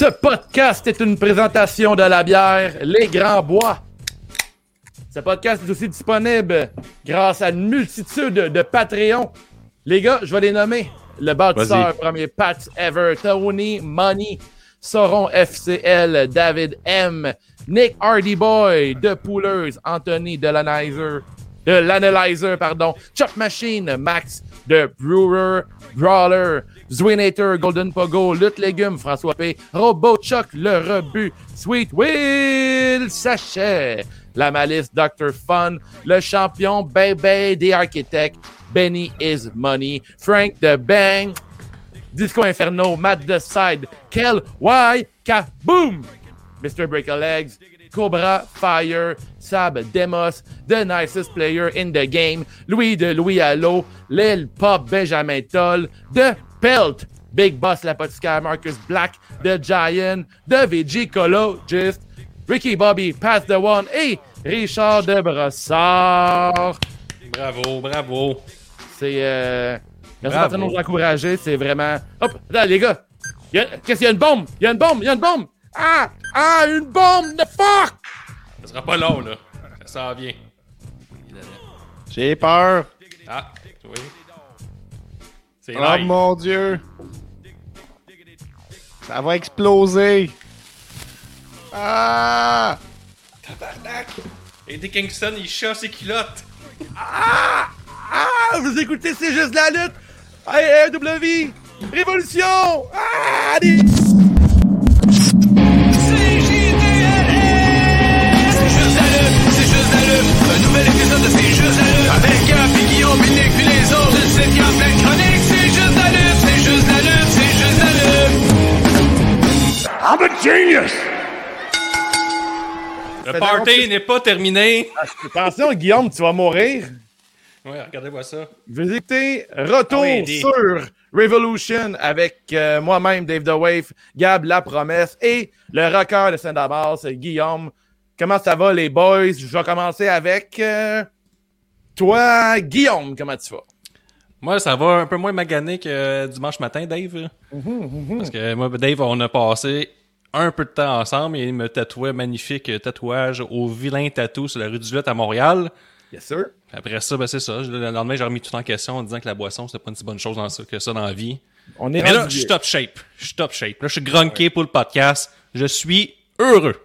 Ce podcast est une présentation de la bière Les Grands Bois. Ce podcast est aussi disponible grâce à une multitude de Patreons. Les gars, je vais les nommer. Le bâtisseur, premier Pat Ever, Tony Money, Sauron FCL, David M, Nick Hardy Boy, The Poolers, Anthony de l'Analyzer, de l'Analyzer, pardon, Chuck Machine, Max, The Brewer, Brawler, Zwinator, Golden Pogo, Lutte Légumes, François P, Robo Chuck, Le Rebut, Sweet Will, Sachet, La Malice, Dr. Fun, Le Champion, Baby, The Architect, Benny is Money, Frank the Bang, Disco Inferno, Matt the Side, Kel, Y, Kaboom, Mr. Break a Legs, Cobra, Fire, Sab, Demos, The Nicest Player in the Game, Louis de Louis Allo, Lil Pop, Benjamin Toll, The Pelt, Big Boss L'Apothicaire, Marcus Black, The Giant, The Vigicologist, Ricky Bobby, Pass the One et Richard de Brossard. Bravo, bravo. C'est. Euh... Merci de nous encourager. C'est vraiment. Hop, là, les gars. Qu'est-ce qu'il y a une bombe? Il y a une bombe! Il y a une bombe! Ah! Ah! Une bombe! The fuck! Ça sera pas long, là. Ça vient. J'ai peur. Ah, oui. C'est Oh mon dieu! Ça va exploser! Ah! Tabarnak! Eddie Kingston, il chasse ses culottes! Ah! Ah! Vous écoutez, c'est juste la lutte! AEW! Révolution! Ah! Des... Un nouvel épisode de C'est juste la lutte Avec Gap Guillaume, Nick puis les autres C'est qu'il I'm a genius! Le party n'est pas terminé. Attention, Guillaume, tu vas mourir. Ouais, regardez-moi ça. Vous écoutez Retour ah sur Revolution avec euh, moi-même, Dave The Wave, Gab La Promesse et le rocker de Saint-Damas, Guillaume. Comment ça va, les boys? Je vais commencer avec euh, toi, Guillaume. Comment tu vas? Moi, ça va un peu moins magané que dimanche matin, Dave. Mhm, mhm. Parce que moi, Dave, on a passé un peu de temps ensemble et il me tatouait magnifique tatouage au vilain tatou sur la rue du Lutte à Montréal. Yes, sir. Après ça, ben, c'est ça. Le lendemain, j'ai remis tout en question en disant que la boisson, c'était pas une si bonne chose dans ça, que ça dans la vie. On est Mais là, je suis top shape. Je suis top shape. Là, je suis grunqué pour le podcast. Je suis heureux.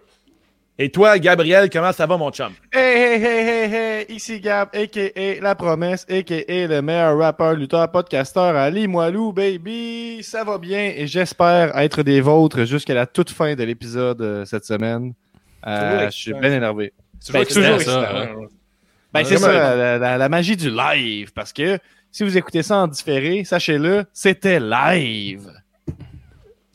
Et toi, Gabriel, comment ça va, mon chum? Hey, hey, hey, hey, hey, ici Gab, a.k.a. La Promesse, a.k.a. le meilleur rappeur, lutteur, podcasteur à Limoilou, baby. Ça va bien et j'espère être des vôtres jusqu'à la toute fin de l'épisode euh, cette semaine. Euh, je suis bien énervé. C'est toujours, ben, ça. Hein. Ben, c'est ça, la, magie du live. Parce que si vous écoutez ça en différé, sachez-le, c'était live.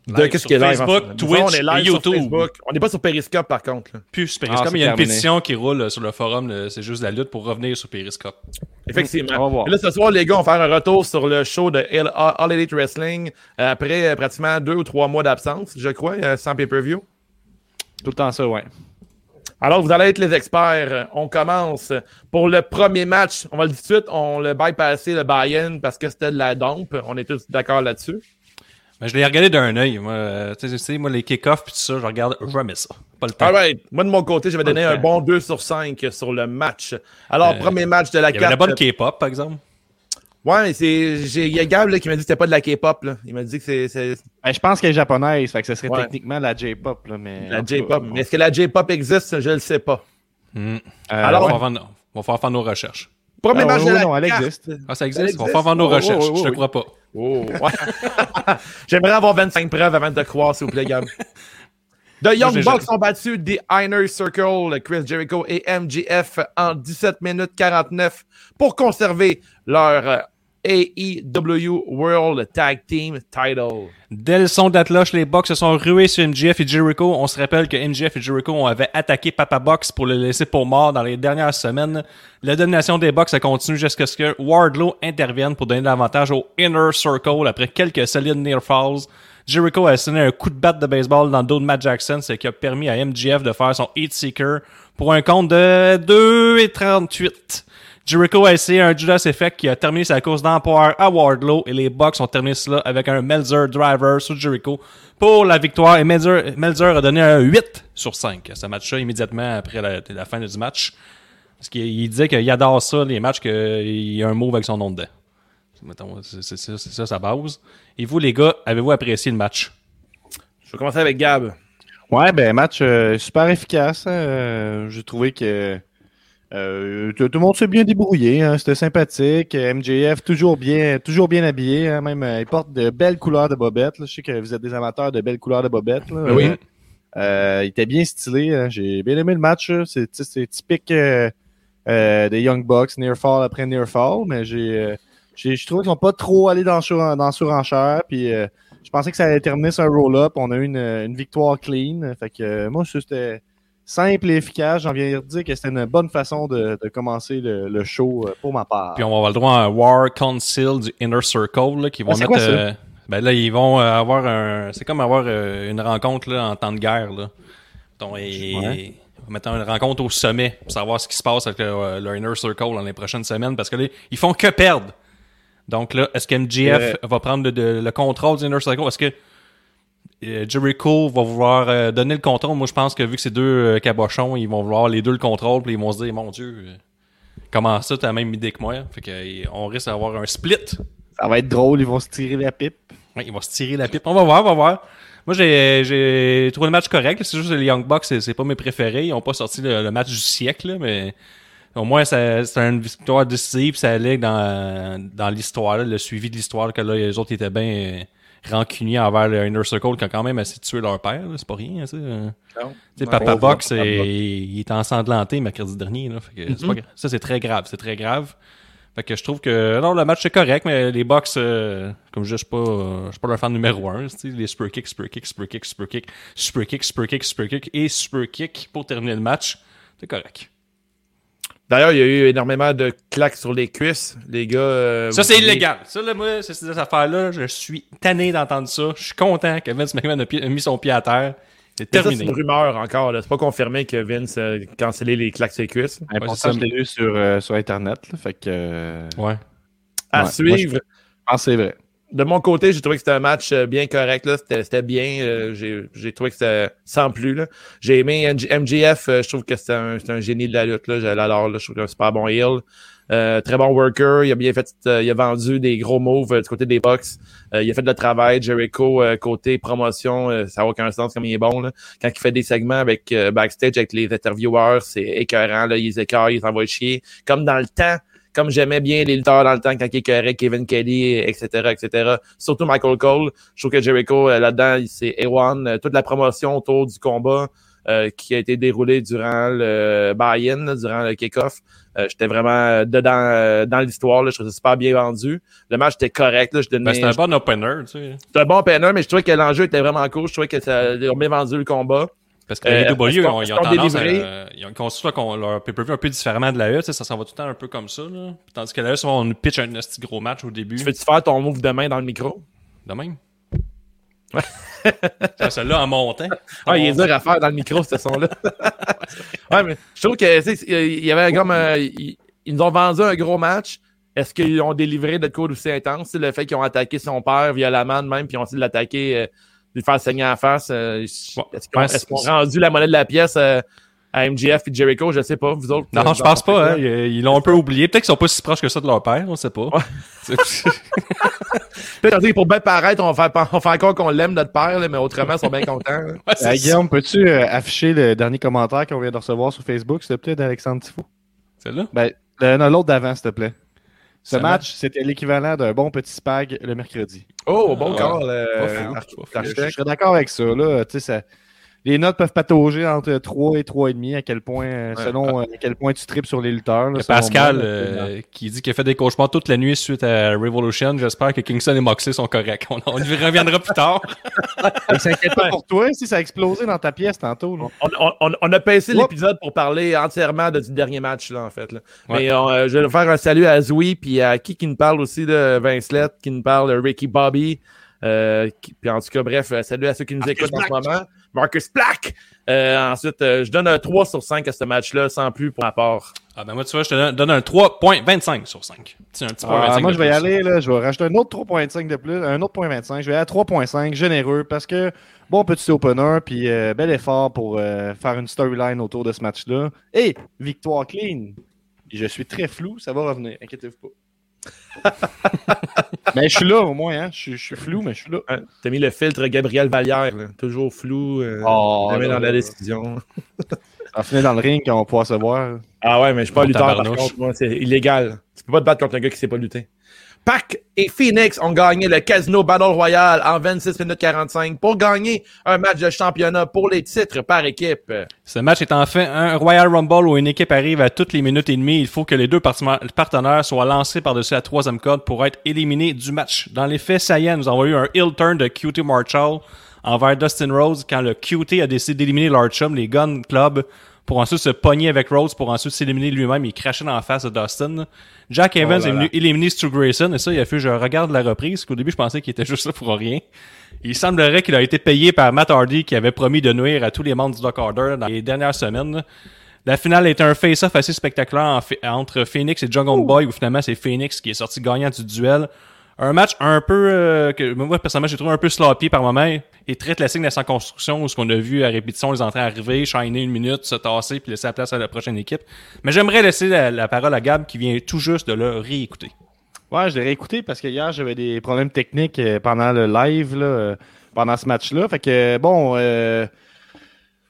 De qu'est-ce qui est live? Facebook, Twitch, on est live YouTube. Sur Facebook. On n'est pas sur Periscope par contre. Là. Plus sur Periscope, ah, il y a une pétition qui roule euh, sur le forum, c'est juste la lutte pour revenir sur Periscope. Effectivement. Et là, ce soir, les gars, on va faire un retour sur le show de All Elite Wrestling euh, après euh, pratiquement deux ou trois mois d'absence, je crois, sans pay-per-view. Tout le temps ça, ouais. Alors, vous allez être les experts. On commence pour le premier match. On va le dire tout de suite, on le bypassé le buy-in parce que c'était de la dompe. On est tous d'accord là-dessus. Mais je l'ai regardé d'un œil. Moi, euh, tu sais, moi, les kick-offs et tout ça, je regarde jamais ça. Pas le temps. All right. Moi, de mon côté, j'avais donné un bon 2 sur 5 sur le match. Alors, euh, premier match de la carte. Il y avait la bonne K-pop, par exemple. Ouais, c'est. Il y a Gab qui m'a dit que c'était pas de la K-pop. Il m'a dit que c'est. Ben, je pense qu'elle est japonaise, fait que ce serait techniquement la J-pop. Mais... La J-pop. Mais est-ce que la J-pop existe? Je le sais pas. Hmm. Euh, Alors, on va, faire, faire nos recherches. Premier ah, match de la non, elle existe. Ah, ça existe? On va faire nos recherches. je te crois pas. Oh, J'aimerais avoir 25 preuves avant de te croire, s'il vous plaît, Gab. The Young Bucks ont battu The Inner Circle, Chris Jericho et MGF en 17 minutes 49 pour conserver leur AEW World Tag Team Title. Dès le son d'Atloche, les Bucks se sont rués sur MGF et Jericho. On se rappelle que MGF et Jericho avaient attaqué Papa Box pour le laisser pour mort dans les dernières semaines. La domination des Bucks a continué jusqu'à ce que Wardlow intervienne pour donner l'avantage au Inner Circle après quelques solides near falls. Jericho a sonné un coup de batte de baseball dans le dos de Matt Jackson, ce qui a permis à MGF de faire son Heat Seeker pour un compte de 2 et 38. Jericho a essayé un Judas Effect qui a terminé sa course d'empoire à Wardlow et les Bucks ont terminé cela avec un Melzer Driver sur Jericho pour la victoire. Et Melzer, Melzer a donné un 8 sur 5 à ce match-là immédiatement après la, la, fin du match. Parce qu'il disait qu'il adore ça, les matchs, qu'il y a un mot avec son nom dedans. C'est ça sa base. Et vous, les gars, avez-vous apprécié le match? Je vais commencer avec Gab. Ouais, ben match euh, super efficace. Hein. Euh, J'ai trouvé que euh, tout, le monde s'est bien débrouillé. Hein. C'était sympathique. MJF toujours bien, toujours bien habillé. Hein. Même il porte de belles couleurs de bobettes. Je sais que vous êtes des amateurs de belles couleurs de bobettes. Là. Oui. il était bien stylé. Hein. J'ai bien aimé le match. C'est typique des Young Bucks, near fall après near fall. Mais j'ai, je trouve qu'ils sont pas trop allés dans, dans surenchère. Puis je pensais que ça allait terminer sur un roll-up. On a eu une, victoire clean. Fait que euh, moi, c'était simple et efficace. J'en viens de dire que c'était une bonne façon de, commencer le, show euh, pour ma part. Puis on va avoir le droit à un War Council du Inner Circle qui vont ah, mettre. Euh, ben là, ils vont avoir un. C'est comme avoir une rencontre là, en temps de guerre. Là. Donc, et, mettre une rencontre au sommet pour savoir ce qui se passe avec le, Inner Circle dans les prochaines semaines parce que là, ils font que perdre. Donc là, est-ce que MGF va prendre le, contrôle du Inner Circle? Est-ce que euh, Jericho va vouloir euh, donner le contrôle? Moi, je pense que vu que c'est deux euh, cabochons, ils vont vouloir les deux le contrôle, puis ils vont se dire, mon Dieu, comment ça, t'as la même idée que moi? Fait qu'on risque d'avoir un split. Ça va être drôle, ils vont se tirer la pipe. Oui, ils vont se tirer la pipe. On va voir, on va voir. Moi, j'ai trouvé le match correct. C'est juste que les Young Bucks, c'est pas mes préférés. Ils ont pas sorti le, match du siècle, mais au moins, c'est une victoire décisive, ça allait dans, dans l'histoire, le suivi de l'histoire, que là, les autres étaient bien euh, rancuniers envers le Inner Circle qui a quand même assez tué leur père, c'est pas rien, ça. Tu Papa Box, il est ensanglanté mercredi dernier, là, fait que pas, mm-hmm. ça c'est très grave, c'est très grave. Fait que je trouve que non, le match c'est correct, mais les box, euh, comme je, je suis pas, je suis pas leur fan numéro un. Les super kick, super kick, super kick, super kick, super kick, super kick, super kick et super kick pour terminer le match, c'est correct. D'ailleurs, il y a eu énormément de claques sur les cuisses, les gars. Euh, ça, c'est illégal. Ça, là, moi, cette affaire-là, je suis tanné d'entendre ça. Je suis content que Vince McMahon a, mis son pied à terre. C'est terminé. C'est une rumeur encore. C'est pas confirmé que Vince a cancellé les claques sur les cuisses. Ouais, pour ça, je l'ai lu sur, euh, sur Internet. fait que, euh, ouais. À suivre. je pense que c'est vrai de mon côté, j'ai trouvé que c'était un match euh, bien correct. C'était bien. Euh, j'ai trouvé que c'était sans plus. J'ai aimé MGF. Euh, je trouve que c'est un, un, génie de la lutte. Là. Là, je trouve qu'il un super bon heel. très bon worker. Il a bien fait. il a vendu des gros moves du côté des box. il a fait de travail. Jericho, côté promotion, ça n'a aucun sens comme il est bon. Là. Quand il fait des segments avec backstage avec les interviewers, c'est écœurant. Là. Il les écœure, il chier. Comme dans le temps comme j'aimais bien les lutteurs dans le temps quand il écœurait Kevin Kelly, etc., etc. Surtout Michael Cole. Je trouve que Jericho, euh, là-dedans, c'est A1. Euh, toute la promotion autour du combat euh, qui a été déroulée durant le buy-in, durant le kick-off. J'étais vraiment dedans dans l'histoire. Je trouvais ça super bien vendu. Le match était correct. Là, je ben, c'était un bon opener. Tu sais. C'était un bon opener, mais je trouvais que l'enjeu était vraiment cool. Je trouvais que ça a bien vendu le combat. Parce que les AEW, ils ont, ils ont tendance à, ils ont construit leur pay-per-view un peu différemment de la E, ça s'en va tout le temps un peu comme ça, là. Tandis que la E, souvent, on pitch un petit gros match au début. Tu veux-tu faire ton move de main dans le micro? De même? Ouais. Celle-là en montant. Ah, il est dur à faire dans le micro, ce son-là. ouais, mais je trouve que, il y avait comme, euh, ils, nous ont vendu un gros match. Est-ce qu'ils ont délivré de quoi aussi intense? Le fait qu'ils ont attaqué son père violemment même, puis ils ont essayé de l'attaquer euh, lui faire saigner en face. Euh, est-ce qu'on a rendu la monnaie de la pièce euh, à MGF et Jericho? Je sais pas, vous autres. Non, je pense pas. Hein, ils l'ont un peu oublié. Peut-être qu'ils sont pas si proches que ça de leur père, on sait pas. Peut-être pour bien paraître, on faire, on fait encore qu'on l'aime notre père, mais autrement, ils sont bien contents. ouais, Guillaume, peux-tu euh, afficher le dernier commentaire qu'on vient de recevoir sur Facebook, s'il te plaît, d'Alexandre Tifo? C'est là? Ben, l'autre d'avant, s'il te plaît. Ce match, c'était l'équivalent d'un bon petit spag le mercredi. Oh, bon call. Euh, je serais d'accord avec ça. Là. Ça, les notes peuvent patauger entre 3 et 3,5 à quel point, euh, selon euh, à quel point tu tripes sur les lutteurs. Pascal euh, qui dit qu'il a fait des cauchemars toute la nuit suite à Revolution. J'espère que Kingston et Moxley sont corrects. On, on y reviendra plus tard. s'inquiète pas pour toi si ça a explosé dans ta pièce tantôt. On, a passé l'épisode pour parler entièrement de, du dernier match, là, en fait. Là. Mais je vais faire un salut à Zoui puis à qui qui nous parle aussi de Vince qui nous parle de Ricky Bobby. Euh, qui- puis en tout cas, bref, euh, salut à ceux qui nous écoutent en ce moment. Marcus Black! Euh, ensuite, euh, je donne un 3 sur 5 à ce match-là, sans plus pour ma part. Ah ben moi, tu vois, je te donne, donne un 3.25 sur 5. C'est un petit point Ah, 25 moi, je vais y aller, là, je vais rajouter un autre 3.5 de plus, un autre point 25. Je vais aller à 3.5, généreux, parce que bon petit opener, puis euh, bel effort pour euh, faire une storyline autour de ce match-là. Et victoire clean. Je suis très flou, ça va revenir, inquiétez-vous pas. mais je suis là au moins, hein. je, suis- je suis flou, mais je suis là. Hein, T'as mis le filtre Gabriel Vallière, là. toujours flou, euh, Oh, jamais là, dans la décision. Ça finit dans le ring quand on va pouvoir se voir. Ah ouais, mais je suis pas lutteur par contre. Moi, c'est illégal. Tu peux pas te battre contre un gars qui sait pas lutter. Pac et Phoenix ont gagné le Casino Battle Royale en 26 minutes 45 pour gagner un match de championnat pour les titres par équipe. Ce match est en fait un Royal Rumble où une équipe arrive à toutes les minutes et demie. Il faut que les deux partenaires soient lancés par-dessus la troisième corde pour être éliminés du match. Dans les faits saillants, nous avons eu un heel turn de QT Marshall envers Dustin Rhodes quand le QT a décidé d'éliminer leur chum, les Gun Club, pour ensuite se pogner avec Rhodes pour ensuite s'éliminer lui-même. Il crachait dans la face de Dustin. Jack Evans là est venu éliminer Stu Grayson et ça, il a fait je regarde la reprise. qu'au début, je pensais qu'il était juste là pour rien. Il semblerait qu'il a été payé par Matt Hardy qui avait promis de nuire à tous les membres du Dock Order dans les dernières semaines. La finale était un face-off assez spectaculaire entre Phoenix et Jungle Boy où finalement c'est Phoenix qui est sorti gagnant du duel. Un match un peu euh, que moi personnellement j'ai trouvé un peu sloppy par moment et très classique de sa construction où ce qu'on a vu à répétition les entrées arriver, shiner une minute, se tasser puis laisser la place à la prochaine équipe. Mais j'aimerais laisser la, parole à Gab qui vient tout juste de le réécouter. Ouais, je l'ai réécouté parce que hier, j'avais des problèmes techniques euh, pendant le live, euh, pendant ce match-là. Fait que, bon, euh,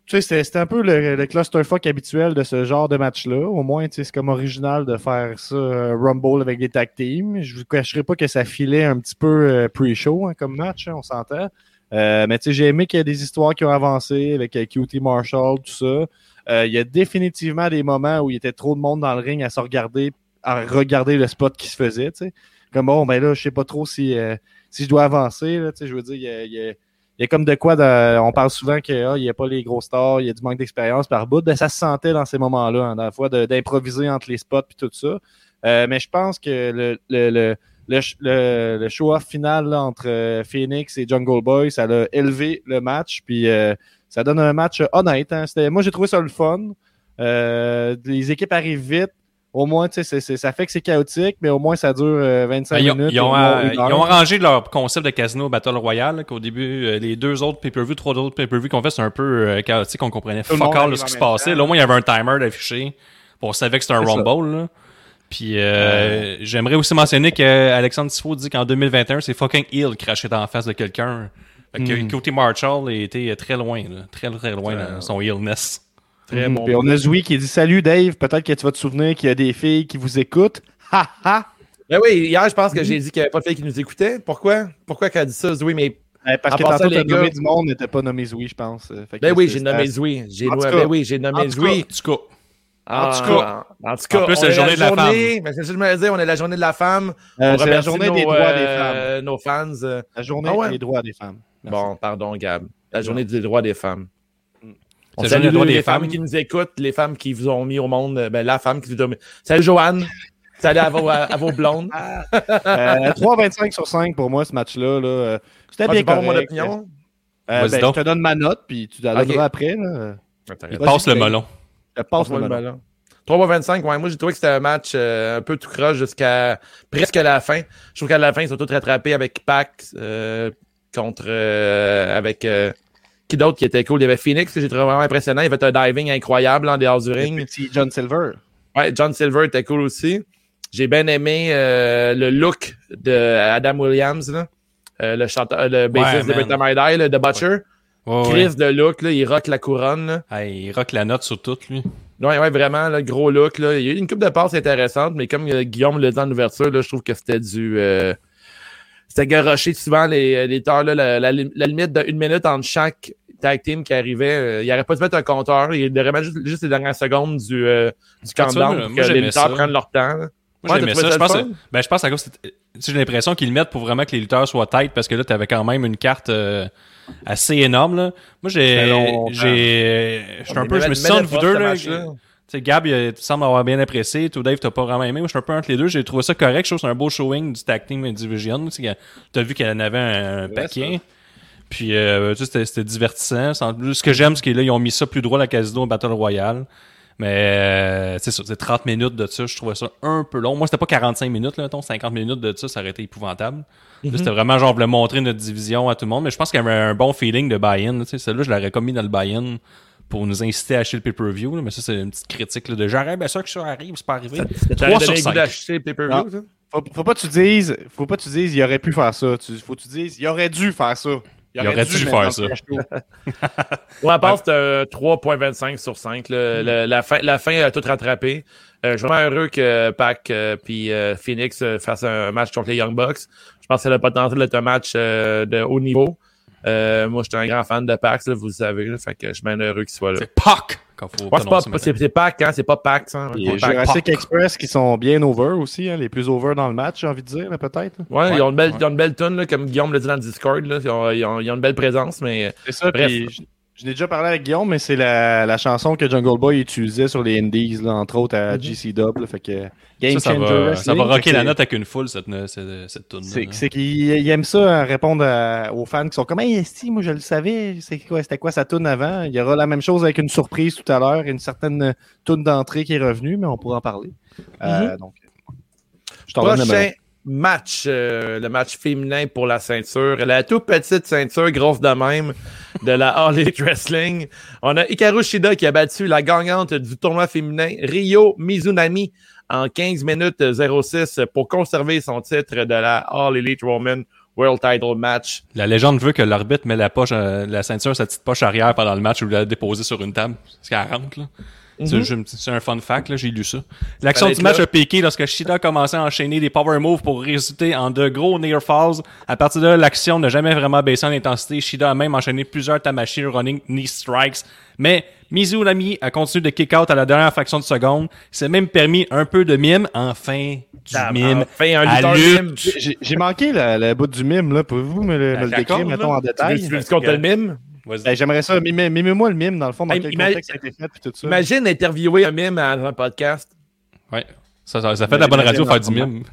tu sais, c'était un peu le, le clusterfuck habituel de ce genre de match-là. Au moins, c'est comme original de faire ça, Rumble avec des tag teams. Je vous cacherai pas que ça filait un petit peu pre-show hein, comme match, hein, on s'entend. Euh, mais tu sais, j'ai aimé qu'il y ait des histoires qui ont avancé avec euh, QT Marshall, tout ça. Euh, Il y a définitivement des moments où il y était trop de monde dans le ring à se regarder, à regarder le spot qui se faisait, tu sais. Comme bon, ben là, je sais pas trop si, euh, si je dois avancer, là, tu sais, je veux dire, il y a, il y a- il y a comme de quoi, on parle souvent qu'il n'y a pas les gros stars, il y a du manque d'expérience par bout. Ben, ça se sentait dans ces moments-là, hein, dans la fois d'improviser entre les spots puis tout ça. Euh, mais je pense que le, le, le, le, le- le show-off final là, entre euh, Phoenix et Jungle Boy, ça a élevé le match. Puis euh, ça donne un match honnête. Hein. C'était- Moi, j'ai trouvé ça le fun. Euh, les équipes arrivent vite. Au moins, tu sais, ça fait que c'est chaotique, mais au moins, ça dure euh, 25 Ben, ils, ont, minutes. ils ont, euh, ils ont arrangé leur concept de casino Battle Royale, qu'au début, euh, les deux autres pay-per-view, trois autres pay-per-view qu'on fait, c'est un peu euh, chaotique, on comprenait Tout fuck all ce qui se passait. Là, au moins, il y avait un timer d'affiché. On savait que c'était un C'est ça. Rumble, là. Puis, euh, j'aimerais aussi mentionner qu'Alexandre Tifo dit qu'en 2021, c'est fucking ill craché dans la face de quelqu'un. Fait que Mm. côté Marshall a été très loin, là. Très, très loin Euh, dans son illness. Très bon. Puis on a Zoui qui dit Salut Dave, peut-être que tu vas te souvenir qu'il y a des filles qui vous écoutent. Ha ha! Ben oui, hier, je pense que j'ai dit qu'il n'y avait pas de filles qui nous écoutaient. Pourquoi? Pourquoi qu'elle a dit ça, Zoé? Mais Ben, parce En que tantôt, nommé gars- du monde n'était pas nommé Zoui, je pense. Fait que ben oui, j'ai nommé. J'ai tout ben oui, j'ai nommé Zoé. En tout cas, En tout cas. en tout cas, En plus, on c'est la est journée de la journée- ben, c'est ça que je me disais, on est la journée de la femme. Euh, c'est la journée nos, des droits des euh, femmes. Nos fans. euh, La journée Ah ouais? des droits des femmes. Merci. Bon, pardon, Gab. La journée des droits des femmes. Mm. On C'est la salue journée droits les des femmes femmes. qui nous écoutent, les femmes qui vous ont mis au monde, euh, ben, la femme qui vous a mis. Salut Joanne. Salut à vos, à, à vos blondes. Euh, 3,25 sur 5 pour moi, ce match-là. là. Euh, C'était Ah, bien correct. mon opinion? Euh, Vas-y ben, donc. je te donne ma note, puis tu la donneras après. Là. il passe le melon. Je passe Passe-moi le le ballon. ballon. 3.25, ouais, moi j'ai trouvé que c'était un match euh, un peu tout croche jusqu'à presque la fin. Je trouve qu'à la fin, ils sont tous rattrapés avec Pac euh, contre euh, avec qui d'autre qui était cool? Il y avait Phoenix que j'ai trouvé vraiment impressionnant. Il avait un diving incroyable en dehors du Le ring. petit John Silver. Ouais, John Silver était cool aussi. J'ai bien aimé le look de Adam Williams, là. Le chanteur, le bassiste de. Britta Maidai, là, de Butcher. Ouais, ouais. Chris de look, là, il rock la couronne. Là. Hey, il rock la note sur tout, lui. Ouais, ouais, vraiment, le gros look. Là. Il y a eu une coupe de passes intéressante, mais comme euh, Guillaume l'a dit en ouverture, là, je trouve que c'était du. euh, c'était garoché souvent les, les temps, là, la, la, la limite d'une minute entre chaque tag team qui arrivait. euh, il n'aurait pas dû mettre un compteur. Il devrait mettre juste, juste les dernières secondes du, euh, du countdown pour que les lutteurs prennent leur temps. là. Moi, Ouais, j'aimais ça. Je pense, que- ben, je pense à cause, j'ai l'impression qu'ils le mettent pour vraiment que les lutteurs soient tight parce que là, t'avais quand même une carte euh, assez énorme, là. Moi, j'ai, j'ai, j'étais un peu, je me suis entre vous deux, là. sais, Gab, il, tu sembles avoir bien apprécié. Tout Dave, t'as pas vraiment aimé. Moi, je suis un peu entre les deux. J'ai trouvé ça correct. Je trouve que c'est un beau showing du tag team division. Tu sais, T'as vu qu'elle en avait un, un paquet. Puis, euh, tu sais, c'était- c'était divertissant. Ce que j'aime, c'est qu'ils là, ils ont mis ça plus droit à la casino au Battle Royale. Mais, euh, c'est ça, c'est 30 minutes de ça. Je trouvais ça un peu long. Moi, c'était pas 45 minutes, là, mettons, 50 minutes de ça, ça aurait été épouvantable. Là, c'était vraiment genre, on voulait montrer notre division à tout le monde. Mais je pense qu'il y avait un bon feeling de buy-in. Celle-là, je l'aurais commis dans le buy-in pour nous inciter à acheter le pay-per-view. Mais ça, c'est une petite critique là, de j'aurais bien sûr que ça arrive, c'est pas arrivé. T'aurais 3 donné sur le goût 5. d'acheter le pay-per-view, ça? Faut, faut pas que tu dises, faut pas que tu dises, il aurait pu faire ça. Tu, faut que tu dises, il aurait dû faire ça. Il aurait dû faire ça. Moi, à part, c'était un 3.25 sur 5. là. Le- la, fin, la fin a tout rattrapé. Euh, je suis vraiment heureux que Pac euh, puis euh, Phoenix euh, fassent un match contre les Young Bucks. Je pense que ça a le potentiel d'être un match euh, de haut niveau. Euh, moi, j'étais un grand fan de Pac, là, vous le savez. Là, fait que je suis bien heureux qu'il soit là. C'est PAC! Quand faut Ouais, c'est pas, c'est, c'est Pac, hein? C'est pas Pac, ça. Et Ouais, Pac. Jurassic Pac. Express qui sont bien over aussi, hein, les plus over dans le match, j'ai envie de dire, là, peut-être. Ouais, Ouais, ils ont une belle, ouais. ils ont une belle tune, là, comme Guillaume l'a dit dans le Discord. Là. Ils, ont, ils ont- ils ont une belle présence, mais C'est ça, Bref. puis je, l'ai déjà parlé avec Guillaume, mais c'est la, la chanson que Jungle Boy utilisait sur les Indies, là, entre autres à Mhm. GC Dub. là, fait que Game Ça, ça Changer va, ça va rocker la note avec une foule, cette, cette, cette tune C'est c'est qu'il il aime ça, hein, répondre à- aux fans qui sont comme Hey, si, moi je le savais, c'est quoi, c'était quoi sa tune avant? Il y aura la même chose avec une surprise tout à l'heure, une certaine tune d'entrée qui est revenue, mais on pourra en parler. Euh, donc, je t'en Prochain match, euh, le match féminin pour la ceinture. La toute petite ceinture, grosse de même, de la All Elite Wrestling. On a Hikaru Shida qui a battu la gagnante du tournoi féminin, Ryo Mizunami, en 15 minutes 06 pour conserver son titre de la All Elite Woman World Title Match. La légende veut que l'arbitre met la poche, euh, la ceinture, sa petite poche arrière pendant le match ou la déposer sur une table. Parce qu'elle rentre, là. C'est- un fun fact, là, j'ai lu ça. L'action du match là. a piqué lorsque Shida a commencé à enchaîner des power moves pour résulter en de gros near falls. À partir de là, l'action n'a jamais vraiment baissé en intensité. Shida a même enchaîné plusieurs Tamashi running knee strikes. Mais Mizunami a continué de kick out à la dernière fraction de seconde. Il s'est même permis un peu de mime. Enfin, du mime. Enfin, un à mime. J'ai j'ai manqué le, bout du mime, là. Pouvez-vous me le, me le décrire, là. mettons, en Tu veux, détail? tu veux qu'on te le mime? Ben, J'aimerais ça. mime- Mimez-moi le mime, dans le fond, dans Hey, quel contexte ça a été fait, puis tout ça. Imagine interviewer un mime dans un podcast. Ouais. Ça, ça, ça fait de la bonne radio faire du mime.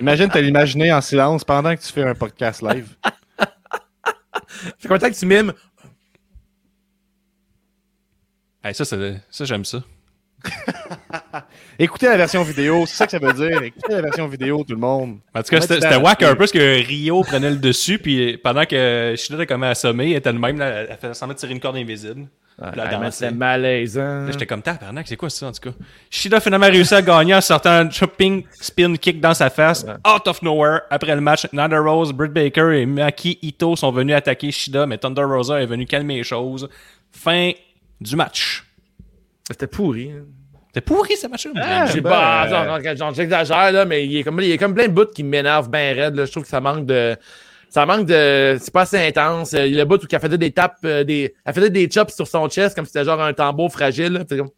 Imagine te l'imaginer en silence pendant que tu fais un podcast live. Fait temps que tu mimes? Hey, ça, ça j'aime ça. Écoutez la version vidéo, c'est ça que ça veut dire. Écoutez la version vidéo, tout le monde. En tout cas, c'était c'était whack un peu parce que Rio prenait le dessus, puis pendant que Shida était comme assommée, elle était le même, là, elle faisait semblant de tirer une corde invisible. Ah, c'est malaisant. J'étais comme tabarnak, c'est quoi ça en tout cas? Shida a finalement réussi à gagner en sortant un jumping spin kick dans sa face, out of nowhere. Après le match, Nanda Rose, Britt Baker et Maki Ito sont venus attaquer Shida, mais Thunder Rosa est venu calmer les choses. Fin du match. C'était pourri. hein. C'était pourri ce match-là. Ah, J'ai ben, pas, euh, j'exagère, là, mais il est comme, il y a comme plein de bouts qui m'énervent bien raide, là. Je trouve que ça manque de, ça manque de, c'est pas assez intense. Euh, Il y a le bout où elle faisait des tapes, euh, des, elle faisait des chops sur son chest comme si c'était genre un tambour fragile, là. C'est comme-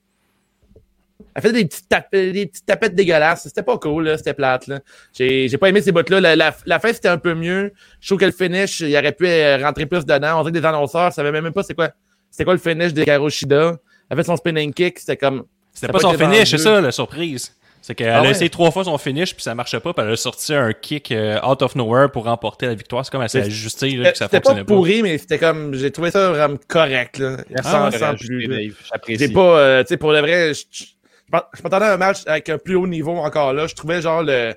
Elle faisait des petites, tapes, des petites tapettes dégueulasses. C'était pas cool, là. C'était plate, là. J'ai, j'ai pas aimé ces bouts-là. La, la, la fin, c'était un peu mieux. Je trouve que le finish, il aurait pu euh, rentrer plus dedans. On dirait que des annonceurs savaient même pas c'est quoi, c'était quoi le finish de Karoshida. Elle fait son spinning kick, c'était comme, C'était pas son finish, c'est ça la surprise. C'est qu'elle Ah a essayé trois fois son finish, puis ça marchait pas, puis elle a sorti un kick euh, out of nowhere pour remporter la victoire. C'est comme elle s'est ajustée, là, C'était que ça c'était pas fonctionnait pas. pourri, mais c'était comme. J'ai trouvé ça vraiment correct, là. sans, J'aurais sans plus. J'ai pas. euh, tu sais, pour le vrai, je, je, je m'attendais à un match avec un plus haut niveau encore là. Je trouvais genre le.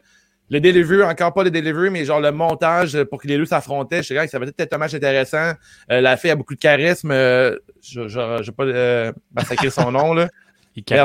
Le delivery, encore pas le delivery, mais genre le montage pour que les deux s'affrontaient. Je sais que ça va être peut-être un match intéressant. Euh, la fille a beaucoup de charisme. Euh, je je- j'ai pas euh, massacré son nom, là.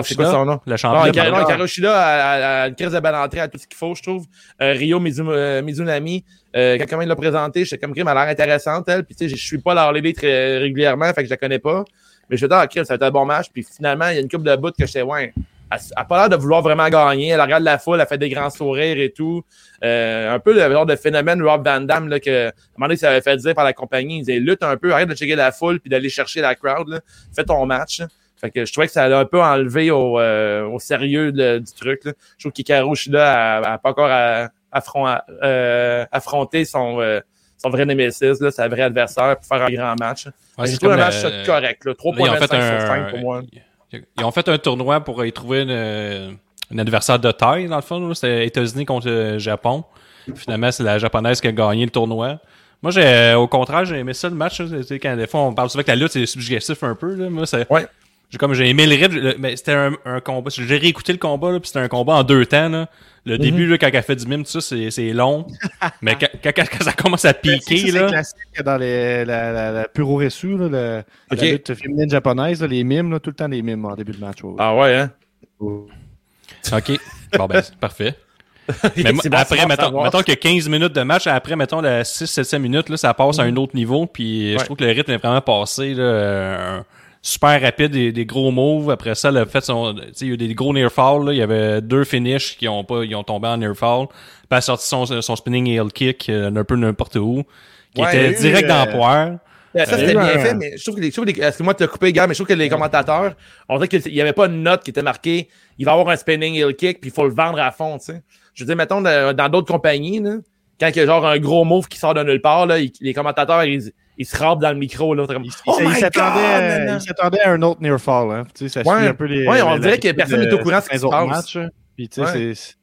C'est quoi son nom? Le Non, champion. Non, Shida a, a- une crise de belle entrée à tout ce qu'il faut, je trouve. Euh, Rio euh, Mizunami, euh, quand il l'a présenté, j'étais comme crime, elle a l'air intéressante, elle. Puis tu sais, je suis pas leur très régulièrement, fait que je la connais pas. Mais je dit, ah, ça va être un bon match. Puis finalement, il y a une coupe de bouts que je sais, ouais, elle a pas l'air de vouloir vraiment gagner. Elle regarde la foule, elle fait des grands sourires et tout. Euh, un peu le genre de phénomène Rob Van Damme, là, que, à un moment donné, ça avait fait dire par la compagnie. Il disait, lutte un peu, arrête de checker la foule puis d'aller chercher la crowd, là. Fais ton match. là. Fait que je trouvais que ça l'a un peu enlevé au, euh, au sérieux du truc. Là. Je trouve qu'Hikaru Shida a, a pas encore à- affron- euh, affronté son, euh, son vrai némésis, là, sa vraie adversaire pour faire un grand match. Ouais, J'ai c'est trouvé un match le- correct. Là, Là, ils ont 3.25 fait sur un- 5 pour moi. Ils ont fait un tournoi pour y trouver une, euh, un adversaire de taille, dans le fond. C'était États-Unis contre le Japon. Finalement, c'est la japonaise qui a gagné le tournoi. Moi, j'ai, euh, au contraire, j'ai aimé ça le match. là. Quand des fois, on parle souvent que la lutte, c'est subjectif un peu. Là. Moi, c'est, Ouais. J'ai comme j'ai aimé le rythme, le- mais c'était un, un combat. J'ai réécouté le combat, là, puis c'était un combat en deux temps. Là. Le début, là, quand elle fait du mime, tout ça, c'est, long. mais quand, quand- quand ça commence à piquer, c'est classique dans les, la, la, la puro reçu, là, le- Ok. la lutte féminine japonaise, là, les mimes, là, tout le temps des mimes en début de match. ouais. Ah ouais, hein? OK. Bon, ben, parfait. Mais moi, après, mettons, mettons que 15 minutes de match, après, mettons, la 6-7 minutes, là, ça passe à un autre niveau, puis Ouais. je trouve que le rythme est vraiment passé, là, euh, super rapide, des, des gros moves. Après ça, le fait son, tu sais, il y a eu des gros near fall, là. Il y avait deux finishes qui ont pas, ils ont tombé en near fall. Puis elle a sorti son, son spinning heel kick, euh, un peu n'importe où, qui Ouais, était eu, direct dans euh, le poire. Ouais, Ça, Euh, c'était bien fait, mais je trouve que les, je trouve que les- excuse-moi de te couper, gars, mais je trouve que les commentateurs, on dirait qu'il n'y avait pas une note qui était marquée, il va avoir un spinning heel kick, puis il faut le vendre à fond, tu sais. Je veux dire, mettons, dans d'autres compagnies, là, quand il y a genre un gros move qui sort de nulle part, là, les commentateurs, ils, ils se râpent dans le micro, là. Comme, Il, oh il my s'attendait à- il un autre near fall. Hein. Tu sais, ça Ouais. un peu les. Ouais, on dirait que personne n'est au courant de ce qui se passe. hein. Puis, tu sais, Ouais. c'est-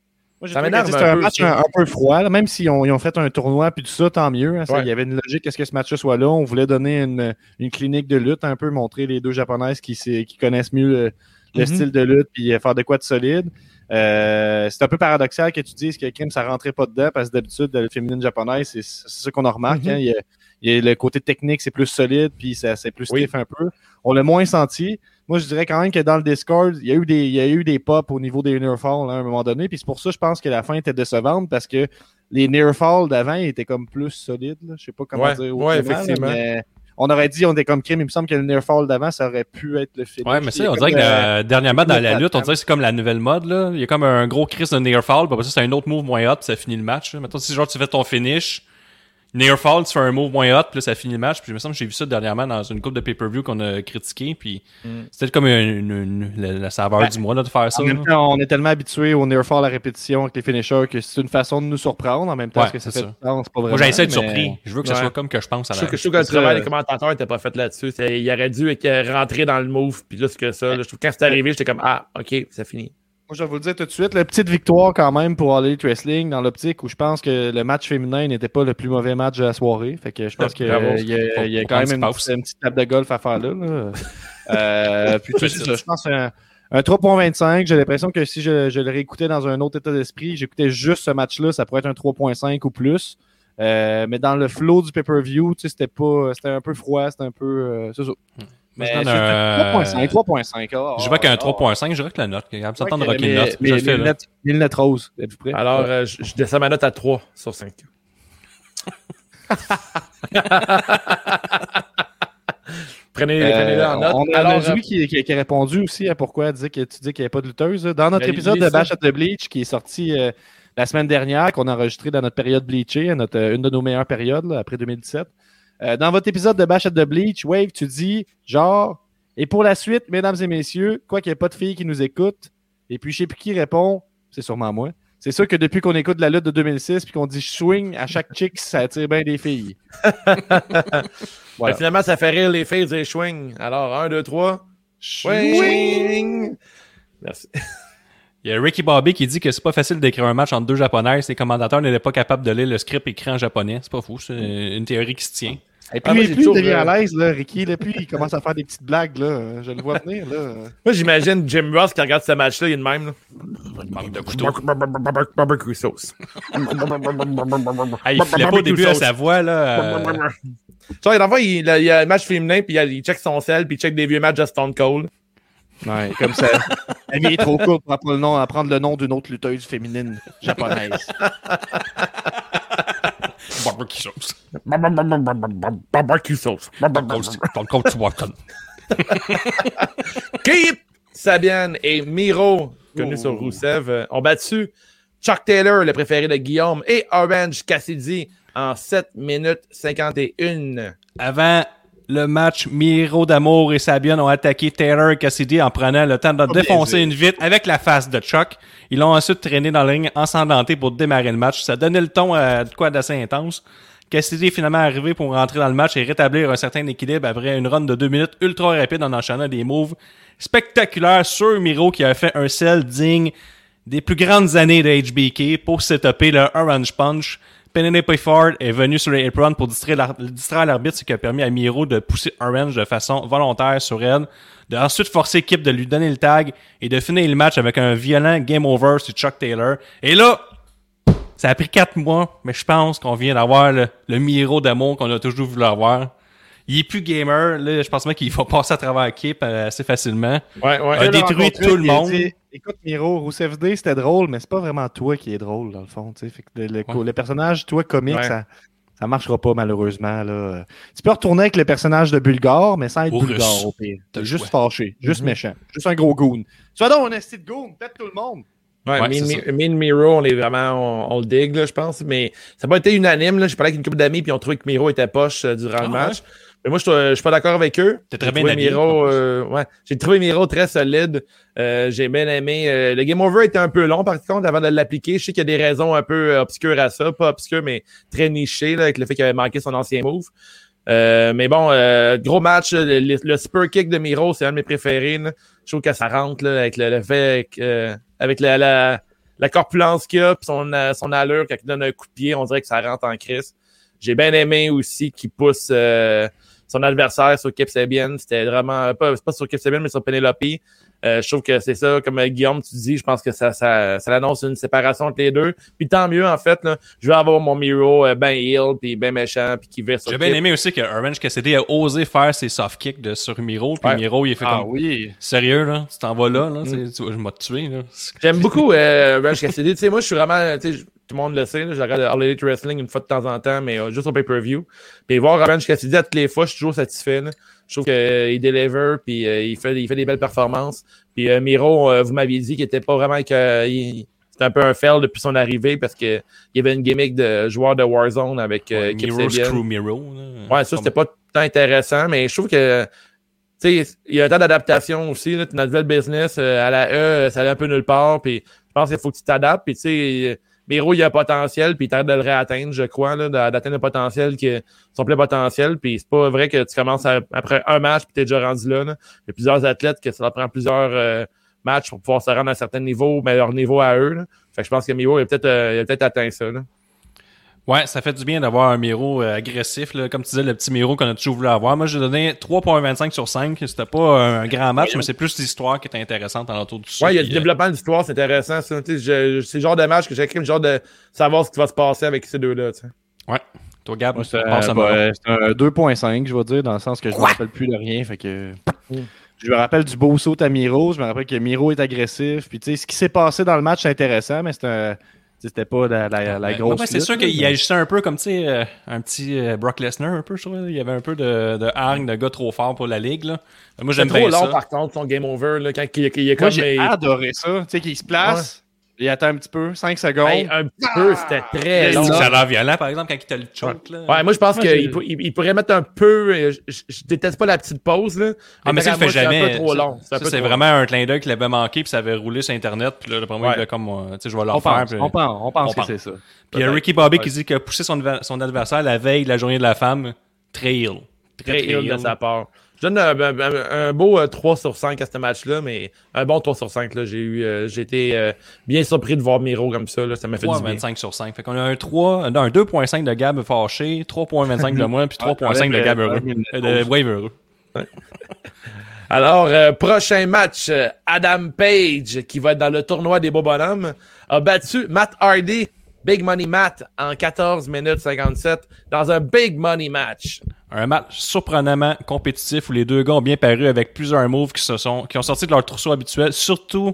c'était un match un, un peu froid, là, même si on, ils ont fait un tournoi puis tout ça, tant mieux. hein, ça, Ouais. Il y avait une logique à ce que ce match-là soit là. On voulait donner une, une clinique de lutte, un peu montrer les deux japonaises qui, qui connaissent mieux le, le Mhm. style de lutte puis euh, faire de quoi de solide. Euh, c'est un peu paradoxal que tu dises que Kim, ça rentrait pas dedans parce que d'habitude, la féminine japonaise, c'est c'est ça qu'on a remarqué. Mhm. hein, il, y a, il y a le côté technique, c'est plus solide puis ça- c'est plus Oui. stiff un peu. On l'a moins senti. Moi, je dirais quand même que dans le Discord, il y a eu des, il y a eu des pops au niveau des near falls hein, à un moment donné. Puis c'est pour ça, je pense que la fin était décevante parce que les near falls d'avant ils étaient comme plus solides. là. Je sais pas comment Ouais, dire. ouais, effectivement. mais on aurait dit, on était comme crime. Il me semble que le near fall d'avant, ça aurait pu être le film. Ouais, mais ça, on dirait que euh, dernièrement, dans la lutte, on dirait que c'est comme la nouvelle mode, là. Il y a comme un gros crise de near fall, puis après ça, c'est un autre move moins hot, puis ça finit le match. là. Mettons, si genre tu fais ton finish, near fall, tu fais un move moins hot, puis là, ça finit le match. Puis il me semble que j'ai vu ça dernièrement dans une coupe de pay-per-view qu'on a critiqué, puis Mm. c'était comme une, une- une- la, la saveur Ben, du mois, là, de faire ça. En même temps, on est tellement habitué au near fall à répétition avec les finishers que c'est une façon de nous surprendre. En même temps, Ouais, que ça c'est fait? Pas Moi, vraiment, j'ai essayé de mais- surpris. Je veux que ça Ouais. soit comme que je pense à Je la je trouve que le travail des commentateurs n'était pas fait là-dessus. Il aurait dû être- rentrer dans le move, puis là, c'est que ça. là. je trouve que quand c'est arrivé, j'étais comme, ah, ok, c'est fini. Moi, je vais vous le dire tout de suite, la petite victoire quand même pour All Elite Wrestling dans l'optique où je pense que le match féminin n'était pas le plus mauvais match de la soirée. Fait que je pense qu'il y, a- y quand même une petite- table de golf à faire là. là. Euh, puis tout Petite. ça, je pense un, un 3.25. J'ai l'impression que si je, je le réécoutais dans un autre état d'esprit, j'écoutais juste ce match-là, ça pourrait être un 3.5 ou plus. Euh, mais dans le flow du pay-per-view, c'était pas, c'était un peu froid, c'était un peu, euh, c'est ça. Moi, je Mais donne c'est un- 3.5, 3.5. ah, Je vois qu'un ah, 3.5, je dirais que la note. Capable de s'entendre Ok, rocker note. mais Je le fais, mille là. notes- mille notes roses. Alors, euh, je, je descends ma note à 3 sur 5. Prenez, prenez-le en Euh, note. on a Alors, Nazui qui, qui- qui a répondu aussi à pourquoi elle disait que tu dis qu'il n'y avait pas de lutteuse. Dans notre Ben, épisode de. Bash at the Bleach qui est sorti euh, la semaine dernière, qu'on a enregistré dans notre période bleachée, notre, euh, une de nos meilleures périodes là, après 2017. Euh, dans votre épisode de Bash at the Bleach, Wave, tu dis genre, et pour la suite, mesdames et messieurs, quoi qu'il n'y ait pas de filles qui nous écoutent, et puis je sais plus qui répond, c'est sûrement moi. C'est sûr que depuis qu'on écoute la lutte de 2006 puis qu'on dit swing à chaque chick, ça attire bien des filles. ben, finalement, ça fait rire les filles des swing. Alors, 1, 2, 3. Swing! Merci. Il y a Ricky Bobby qui dit que c'est pas facile d'écrire un match entre deux japonaises. Les commentateurs n'étaient pas capables de lire le script écrit en japonais. C'est pas fou. C'est une théorie qui se tient. Et Ah, puis, moi, j'ai plus il devient euh, à l'aise, là, Ricky, là, plus il commence à faire des petites blagues, là. Je le vois venir, là. Moi, j'imagine Jim Ross qui regarde ce match-là, il est de même. Là. Manque de couteau. Barbecue sauce. Ah, il filait pas au début à sa voix, là. euh, Tu vois, dans le il, il y a un match féminin, puis il, il check son sel, puis il check des vieux matchs de Stone Cold. Ouais, comme ça. La vie est trop courte pour apprendre le nom, apprendre le nom d'une autre lutteuse féminine japonaise. Barbecue sauce. Barbecue sauce. Stone Cold Swanton. Keep Sabian et Miro, connus sur Rousseff, euh, ont battu Chuck Taylor, le préféré de Guillaume, et Orange Cassidy en 7 minutes 51. Avant le match, Miro d'Amour et Sabian ont attaqué Taylor et Cassidy en prenant le temps de défoncer une vitre avec la face de Chuck. Ils l'ont ensuite traîné dans le ring ensanglanté pour démarrer le match. Ça donnait le ton à de quoi d'assez intense. Cassidy est finalement arrivé pour rentrer dans le match et rétablir un certain équilibre après une run de deux minutes ultra rapide en enchaînant des moves spectaculaires sur Miro qui a fait un sel digne des plus grandes années de HBK pour setuper le Orange Punch. Penelope Ford est venu sur les apron pour distraire l'arbitre, ce qui a permis à Miro de pousser Orange de façon volontaire sur elle, de ensuite forcer l'équipe de lui donner le tag et de finir le match avec un violent game over sur Chuck Taylor. Et là, ça a pris quatre mois, mais je pense qu'on vient d'avoir le, le Miro d'amour qu'on a toujours voulu avoir. Il est plus gamer, là, je pense même qu'il va passer à travers l'équipe euh, assez facilement. Ouais, ouais. A détruit tout le monde. Écoute, Miro, Rousseff D, c'était drôle, mais c'est pas vraiment toi qui est drôle, dans le fond. Fait que le, le, Ouais. le personnage, toi, comique, Ouais. ça, ça marchera pas, malheureusement. Là. Tu peux retourner avec le personnage de Bulgare, mais sans être Bulgare, au pire. Juste fâché, juste Mhm. méchant, juste un gros goon. Sois donc un esti de goon, peut-être tout le monde. Ouais, Ouais, Mean, c'est Me- Mean Miro, on est vraiment, on, on le digue, là, je pense, mais ça n'a pas été unanime, là. J'ai parlé avec une couple d'amis, puis ils ont trouvé que Miro était poche euh, durant Ah, le match. Mais moi, je je suis pas d'accord avec eux. T'es très J'ai bien trouvé Miro, euh, ouais. J'ai trouvé Miro très solide. Euh, j'ai bien aimé. euh, le game over était un peu long, par contre, avant de l'appliquer. Je sais qu'il y a des raisons un peu euh, obscures à ça. Pas obscures, mais très nichées, là, avec le fait qu'il avait manqué son ancien move. Euh, mais bon, euh, gros match. Le, le- spur kick de Miro, c'est un de mes préférés. là. Je trouve que ça rentre là, avec le, le fait euh, avec la, la, la corpulence qu'il a, puis son, son allure, quand il donne un coup de pied, on dirait que ça rentre en crise. J'ai bien aimé aussi qu'il pousse euh, son adversaire sur Kip Sabian. C'était vraiment pas, pas sur Kip Sabian, mais sur Penelope. Euh, je trouve que c'est ça, comme euh, Guillaume, tu dis, je pense que ça, ça, ça annonce une séparation entre les deux. Puis tant mieux, en fait, là, je veux avoir mon Miro euh, ben heal, puis ben méchant, puis qui vire sur J'ai bien aimé aussi que Orange Cassidy a osé faire ses soft kicks de sur Miro, puis Ouais. Miro, il a fait Ah comme oui. sérieux là, tu t'en vas là, là, Mm. tu je vais tuer là. J'aime beaucoup euh, Orange Cassidy. Tu sais, moi, je suis vraiment, tu sais, je- tout le monde le sait, là, je regarde All Elite Wrestling une fois de temps en temps, mais euh, juste au pay-per-view. Puis voir Orange Cassidy à toutes les fois, je suis toujours satisfait. là. Je trouve qu'il deliver, puis euh, il, fait, il fait des belles performances. Puis euh, Miro, euh, vous m'aviez dit qu'il était pas vraiment que c'était un peu un fail depuis son arrivée parce que il y avait une gimmick de joueur de Warzone avec euh, Ouais, Kip Miro Sabian. Screw Miro. là. Ouais, ça, c'était pas tant intéressant, mais je trouve que, tu sais, il y a un temps d'adaptation aussi, là, notre nouvelle business, euh, à la E, ça allait un peu nulle part, puis je pense qu'il faut que tu t'adaptes, puis tu sais, Miro, il a potentiel, puis il t'arrête de le réatteindre, je crois, d'atteindre le potentiel, qui son plein potentiel, puis c'est pas vrai que tu commences après un match, puis t'es déjà rendu là, là. Il y a plusieurs athlètes que ça leur prend plusieurs euh, matchs pour pouvoir se rendre à un certain niveau, mais leur niveau à eux, là. Fait que je pense que Miro, il a peut-être euh, peut-être atteint ça, là. Ouais, ça fait du bien d'avoir un Miro euh, agressif, là. comme tu disais, le petit Miro qu'on a toujours voulu avoir. Moi, j'ai donné 3.25 sur 5. C'était pas un grand match, mais c'est plus l'histoire qui est intéressante en autour du Ouais, il y a Puis, euh, développement d'histoire, c'est intéressant. C'est le genre de match que j'écris, le genre de savoir ce qui va se passer avec ces deux-là. Ouais. Toi, Gab, Moi, c'est euh, bah, c'est un 2.5, je vais dire, dans le sens que je me rappelle plus de rien. Fait que. Je me rappelle du beau saut à Miro. Je me rappelle que Miro est agressif. Puis, tu sais, ce qui s'est passé dans le match, c'est intéressant, mais c'était un- c'était pas la, la, la Ouais, grosse. ouais, c'est sûr qu'il mais- agissait un peu comme, tu sais, euh, un petit euh, Brock Lesnar, un peu, je trouve. Il y avait un peu de, de hargne de gars trop fort pour la ligue, là. Moi, C'est j'aime trop bien long, ça. par contre, son game over. Là, quand il, il est Moi, comme. j'ai il- adoré ça. Tu sais, qu'il se place, il attend un petit peu, 5 secondes. Hey, un petit peu, c'était très Mais long. Ça a l'air violent, par exemple, quand il te le choke, là. Ouais, moi, je pense qu'il pour- il- il pourrait mettre un peu. euh, Je, déteste pas la petite pause. Là, Ah, mais ça, il fait c'est jamais. un peu trop Ça, long. C'est un ça, peu c'est trop vraiment un clin d'œil qu'il avait manqué, puis ça avait roulé sur Internet, puis là, moi, Ouais. il comme, euh, tu sais, je vais le on refaire. pense, puis- on pense, on pense que c'est ça. Puis il y a. Ricky Bobby Ouais. qui dit qu'il a poussé son, adver- son adversaire long de la journée de la femme. Très ill. Très ill de sa part. Je donne un, un- un- un beau euh, 3 sur 5 à ce match-là, mais un bon 3 sur 5. là. J'ai eu, euh, j'ai été euh, bien surpris de voir Miro comme ça. Là. Ça m'a fait du bien. 3,25 sur 5. Fait qu'on a un 3, non, un 2.5 de Gab fâché, 3.25 de moi, puis 3.5 de Gab euh, heureux. Euh, De Wave heureux. Alors, euh, prochain match, euh, Adam Page, qui va être dans le tournoi des beaux bonhommes, a battu Matt Hardy, Big Money Matt, en 14 minutes 57, dans un Big Money match. Un match surprenamment compétitif où les deux gars ont bien paru avec plusieurs moves qui se sont qui ont sorti de leur trousseau habituel, surtout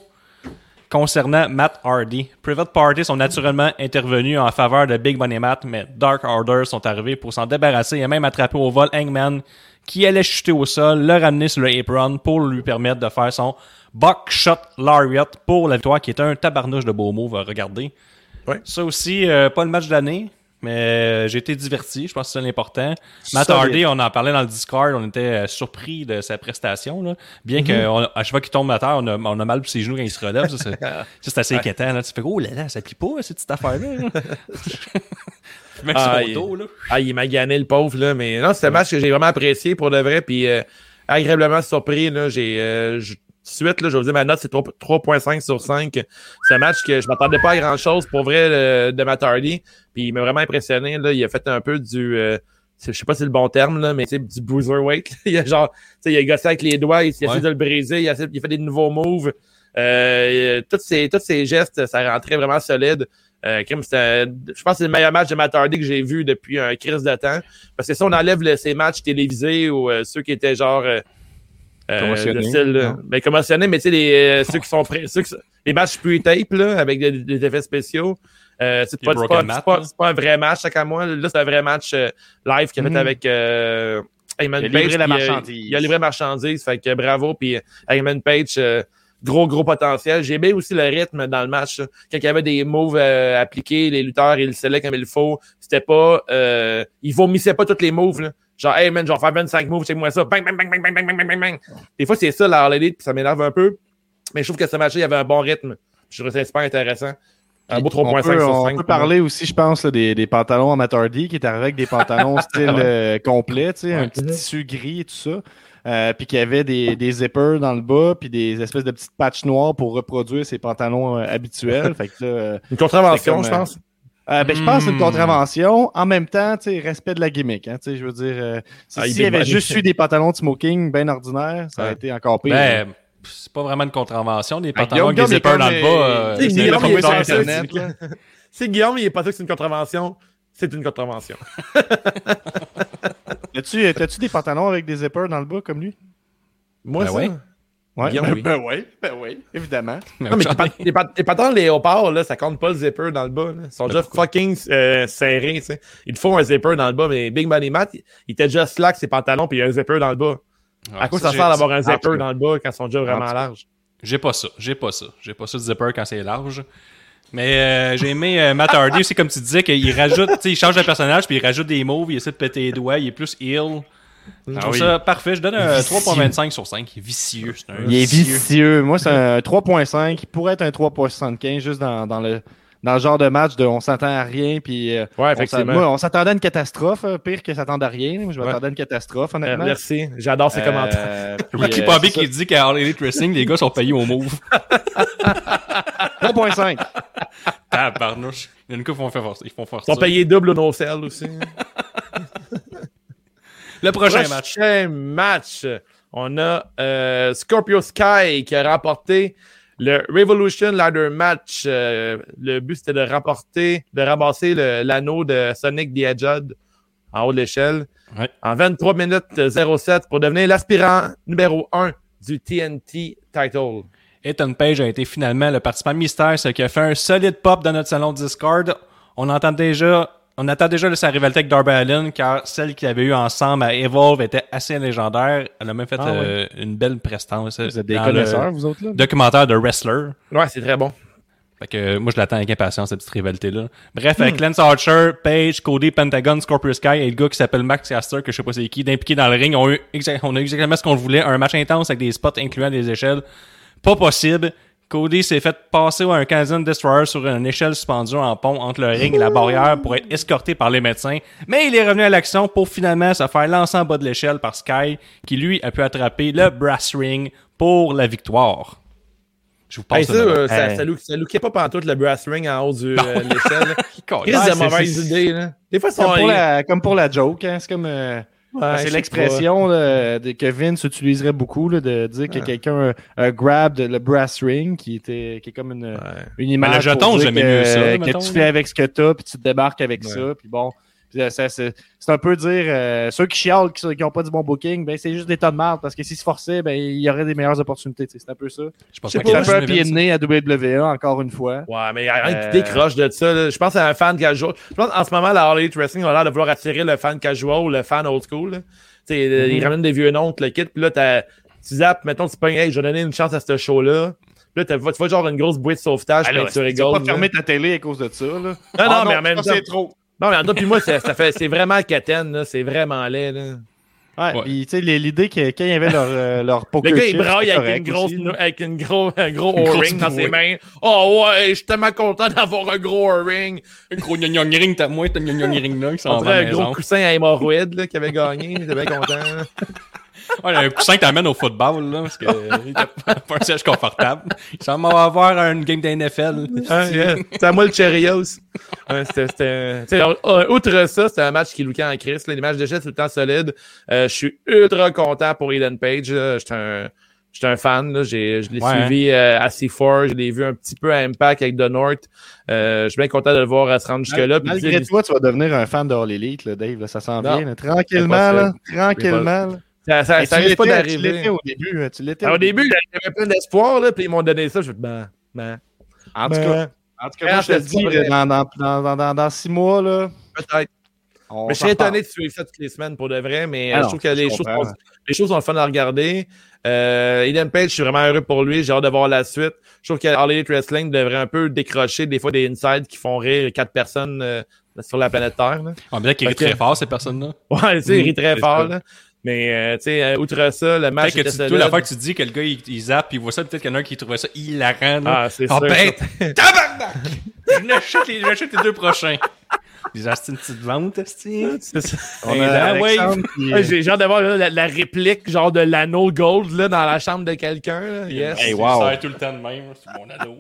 concernant Matt Hardy. Private Party sont naturellement intervenus en faveur de Big Money Matt, mais Dark Order sont arrivés pour s'en débarrasser et même attraper au vol Hangman qui allait chuter au sol, le ramener sur le apron pour lui permettre de faire son Buckshot Lariat pour la victoire qui est un tabarnouche de beau move à regarder. Ouais. Ça aussi, euh, pas le match de l'année, Mais euh, j'ai été diverti, je pense que c'est l'important. Matt. Hardy, on en parlait dans le Discord, on était euh, surpris de sa prestation. Là. Bien Mhm. que on- à chaque fois qu'il tombe à terre, on a, on a mal pour ses genoux quand il se relève. Ça, c'est, assez inquiétant. Là. Tu fais Oh là là, ça plie pas cette petite affaire-là. Ah, il- dos, là. Ah, il m'a gagné le pauvre, là. Mais non, c'est un match que j'ai vraiment apprécié pour de vrai. Puis euh, agréablement surpris, là. J'ai. euh, suite, là, je vais vous dire, ma note, c'est 3 3.5 sur 5. C'est un match que je m'attendais pas à grand chose pour vrai de Matt Hardy. Puis il m'a vraiment impressionné. Là. Il a fait un peu du. euh, c'est- je sais pas si c'est le bon terme, là, mais sais, du bruiserweight. il a genre. il a gossé avec les doigts, il, il a Ouais. essayé de le briser, il a, essayé- il a fait des nouveaux moves. Euh, tous, ces, tous ces gestes, ça rentrait vraiment solide. Euh, je pense que c'est le meilleur match de Matt Hardy que j'ai vu depuis un crise de temps. Parce que si on enlève le- ces matchs télévisés ou euh, ceux qui étaient genre euh, euh, style, ben, mais tu sais, les, euh, ceux qui sont prêts, ceux qui, les matchs pre-tape, là, avec des, des effets spéciaux. Euh, c'est pas, pas, pas, là. c'est pas un vrai match, chaque à moi. Là, c'est un vrai match euh, live qu'il a fait Mhm. avec euh, Heyman Il a Page. livré la marchandise. Il a livré la marchandise, fait que bravo. Puis Heyman Page, euh, gros, gros potentiel. J'ai aimé aussi le rythme dans le match. là. Quand il y avait des moves euh, appliqués, les lutteurs, ils le scellaient comme il faut. C'était pas... Euh, ils vomissaient pas tous les moves. Là. Genre, hey man, je vais faire 25 moves, check-moi ça. Bang, bang, bang, bang, bang, bang, bang, bang, bang. Des fois, c'est ça, la All Elite, puis ça m'énerve un peu. Mais je trouve que ce match-là, il y avait un bon rythme. Je que c'est super intéressant. Un beau On 3.5 peut, sur on 5. peut parler aussi, je pense, là, des, des pantalons Hardy qui est arrivé avec des pantalons style euh, complet, tu sais, un petit tissu gris et tout ça. Euh, puis qu'il y avait des, des zippers dans le bas, puis des espèces de petites patchs noires pour reproduire ses pantalons euh, habituels. fait que là, euh, Une contravention, je pense. Euh, ben, je pense que c'est une Hmm. contravention. En même temps, respect de la gimmick. Hein, je veux dire, euh, si- Ah, il s'il avait juste eu des pantalons de smoking bien ordinaires, ça aurait Ouais. été encore pire. Ben, c'est pas vraiment une contravention. Des pantalons avec Guillaume, des zippers dans le bas. euh, euh, Guillaume, il est pas Internet. Si Guillaume, il est pas sûr que c'est une contravention, c'est une contravention. As-tu t'as-tu des pantalons avec des zippers dans le bas comme lui? Moi, Ben ça? ouais. Ouais, Guillaume, ben, oui. ben oui, ben oui, évidemment. Mais Non, mais tes, pat- tes patins léopard, là, ça compte pas le zipper dans le bas. Là. Ils sont déjà fucking euh, serrés, tu sais. Il te faut un zipper dans le bas, mais Big Money Matt, il, il était déjà slack ses pantalons, puis il y a un zipper dans le bas. à quoi ça sert d'avoir un zipper dans le bas quand ils sont déjà En vraiment larges? J'ai pas ça. J'ai pas ça. J'ai pas ça de zipper quand c'est large. Mais euh, j'ai aimé euh, Matt Hardy aussi, comme tu disais, qu'il rajoute, tu sais, il change de personnage, puis il rajoute des moves, il essaie de péter les doigts, il est plus heal. Je Ah trouve oui. ça parfait. Je donne un Vicieux. 3.25 sur 5. Il est vicieux. C'est un Il est vicieux. Moi, c'est un 3.5. Il pourrait être un 3.75 juste dans, dans le, dans le genre de match de on s'attend à rien. Puis, euh, Ouais, on effectivement. s'a- moi, on s'attendait à une catastrophe. euh, Pire que s'attendre à rien. Moi, je Ouais. m'attendais à une catastrophe, Euh, honnêtement. merci. J'adore ces Euh, commentaires. Ricky Bobby qui dit qu'à All Elite Wrestling, les gars sont payés au move. ça. 3.5. Tabarnouche. Il y a une couple qui font faire force. Ils font force. Ils sont payés double au no-sell aussi. Le prochain match. Prochain match. On a euh, Scorpio Sky qui a remporté le Revolution Ladder Match. Euh, le but, c'était de remporter, de ramasser l'anneau de Sonic the Hedgehog en haut de l'échelle Ouais. en 23 minutes 07 pour devenir l'aspirant numéro 1 du TNT title. Ethan Page a été finalement le participant mystère, ce qui a fait un solide pop dans notre salon Discord. On entend déjà, on attend déjà de sa rivalité avec Darby Allin, car celle qu'ils avaient eue ensemble à Evolve était assez légendaire. Elle a même fait Ah euh, une belle prestance. Vous êtes des connaisseurs, vous autres, là? Documentaire de Wrestler. Ouais, c'est très bon. Fait que euh, moi, je l'attends avec impatience, cette petite rivalité-là. Bref, avec Lance Archer, Page, Cody, Pentagon, Scorpio Sky et le gars qui s'appelle Max Caster, que je sais pas c'est qui, d'impliquer dans le ring, on a, eu on a eu exactement ce qu'on voulait. Un match intense avec des spots incluant des échelles. Pas possible. Cody s'est fait passer à un Canadian Destroyer sur une échelle suspendue en pont entre le ring et la barrière pour être escorté par les médecins. Mais il est revenu à l'action pour finalement se faire lancer en bas de l'échelle par Sky, qui lui a pu attraper le brass ring pour la victoire. Je vous passe Hey, ça, euh, ça, Hey. ça, look- ça lookait pas pantoute le brass ring en haut de l'échelle. Colin. Qu'est-ce Ouais, de c'est- mauvaise c'est- idée, là? Des fois, sont... Comme pour, la, comme pour la joke, hein, c'est comme... euh, Ouais, c'est l'expression là, de- que Vince utiliserait beaucoup là, de dire que quelqu'un a, grabbed le brass ring qui était qui est comme une. Ouais. une image Mais le jeton, j'aimais que, mieux ça, que mettons, tu fais avec ce que t'as puis tu te débarques avec Ouais. ça puis bon euh, c'est c'est un peu dire euh, ceux qui chialent qui n'ont pas du bon booking ben c'est juste des tas de marde parce que s'ils se forçaient ben il y aurait des meilleures opportunités tu c'est un peu ça Je pense c'est pas qu'il un peu un pied de nez à WWE encore une fois Ouais, mais il y a rien Euh, qui décroche de ça. là. Je pense à un fan casual. Je pense en ce moment, la Elite Wrestling a l'air de vouloir attirer le fan casual ou le fan old school. là. Tu sais, Mm-hmm. Ils ramènent des vieux noms, le kit, puis là, t'as- tu zappes, mettons, tu pognes, hey, je vais donner une chance à ce show-là. Là, tu vois genre une grosse bouée de sauvetage, puis Alors, tu tu vas rigoles. pas fermer ta télé à cause de ça là Ah non, Ah mais en même ça, temps- c'est trop Non, mais en puis moi, ça, ça fait, c'est vraiment Katen, là. C'est vraiment laid, là. Ouais, Ouais. puis tu sais, l'idée que quand il y avait leur, euh, leur Le poker gars, il braille avec une grosse, avec une gros, un gros O-ring dans ses mains. Oh ouais, je suis tellement content d'avoir un gros O-ring. Un gros gnon ring, t'as moins, t'as gnon ring là On dirait un gros coussin à hémorroïdes, là, qui avait gagné. J'étais bien content. Ouais, un coussin que t'amènes au football, là, parce que il était pas un siège confortable. Il semble avoir une game d'NFL. Ah, yeah. C'est à moi le Cheerios. Ouais, c'était, euh, outre ça, c'était un match qui lookait en crise. Là. Les matchs de jet, tout le temps solide. Euh, je suis ultra content pour Eden Page. là. J'étais un, j'étais un fan. Là. J'ai, je l'ai Ouais, suivi euh, à C4. Je l'ai vu un petit peu à Impact avec The North. Euh, je suis bien content de le voir à se rendre jusque-là. Malgré toi, tu vas devenir un fan de All Elite, là, Dave. là, ça s'en Non. vient. là. Tranquillement. Tranquillement. Ça, ça, ça tu pas l'étais- Tu d'arriver? l'étais au début. hein, Tu l'étais au début, j'avais plein d'espoir, là, puis ils m'ont donné ça. Je me suis dit, ben, ben, En tout cas, ben, en tout cas, moi, je te dis, là, vrai. dans, dans, dans, dans, six mois, là, peut-être. Mais je reparle. étonné de suivre ça toutes les semaines pour de vrai, mais Ah euh, non, je trouve que je les choses, sont, les choses sont le fun à regarder. Euh, Eden Page, je suis vraiment heureux pour lui. J'ai hâte de voir la suite. Je trouve que All Elite Wrestling devrait un peu décrocher des fois des insides qui font rire quatre personnes euh, sur la planète Terre. Là. On dirait qu'il rit Fait que- très fort, ces personnes-là. Ouais, tu sais, il rit très c'est fort. Là. Mais, euh, tu sais, euh, outre ça, le match Peut-être que tu, la fois que tu dis que le gars, il, il zappe, il voit ça, peut-être qu'il y en a un qui trouvait ça hilarant, là. Ah, c'est Ah, sûr. ben, tabarnak! Je l'achète les, j'achète les deux prochains. Ils achètent une petite vente. C'est ça. On a Ouais, J'ai genre d'avoir la, la réplique genre de l'anneau gold là, dans la chambre de quelqu'un. Yes. Hey, wow. sert tout le temps de même, c'est mon ado.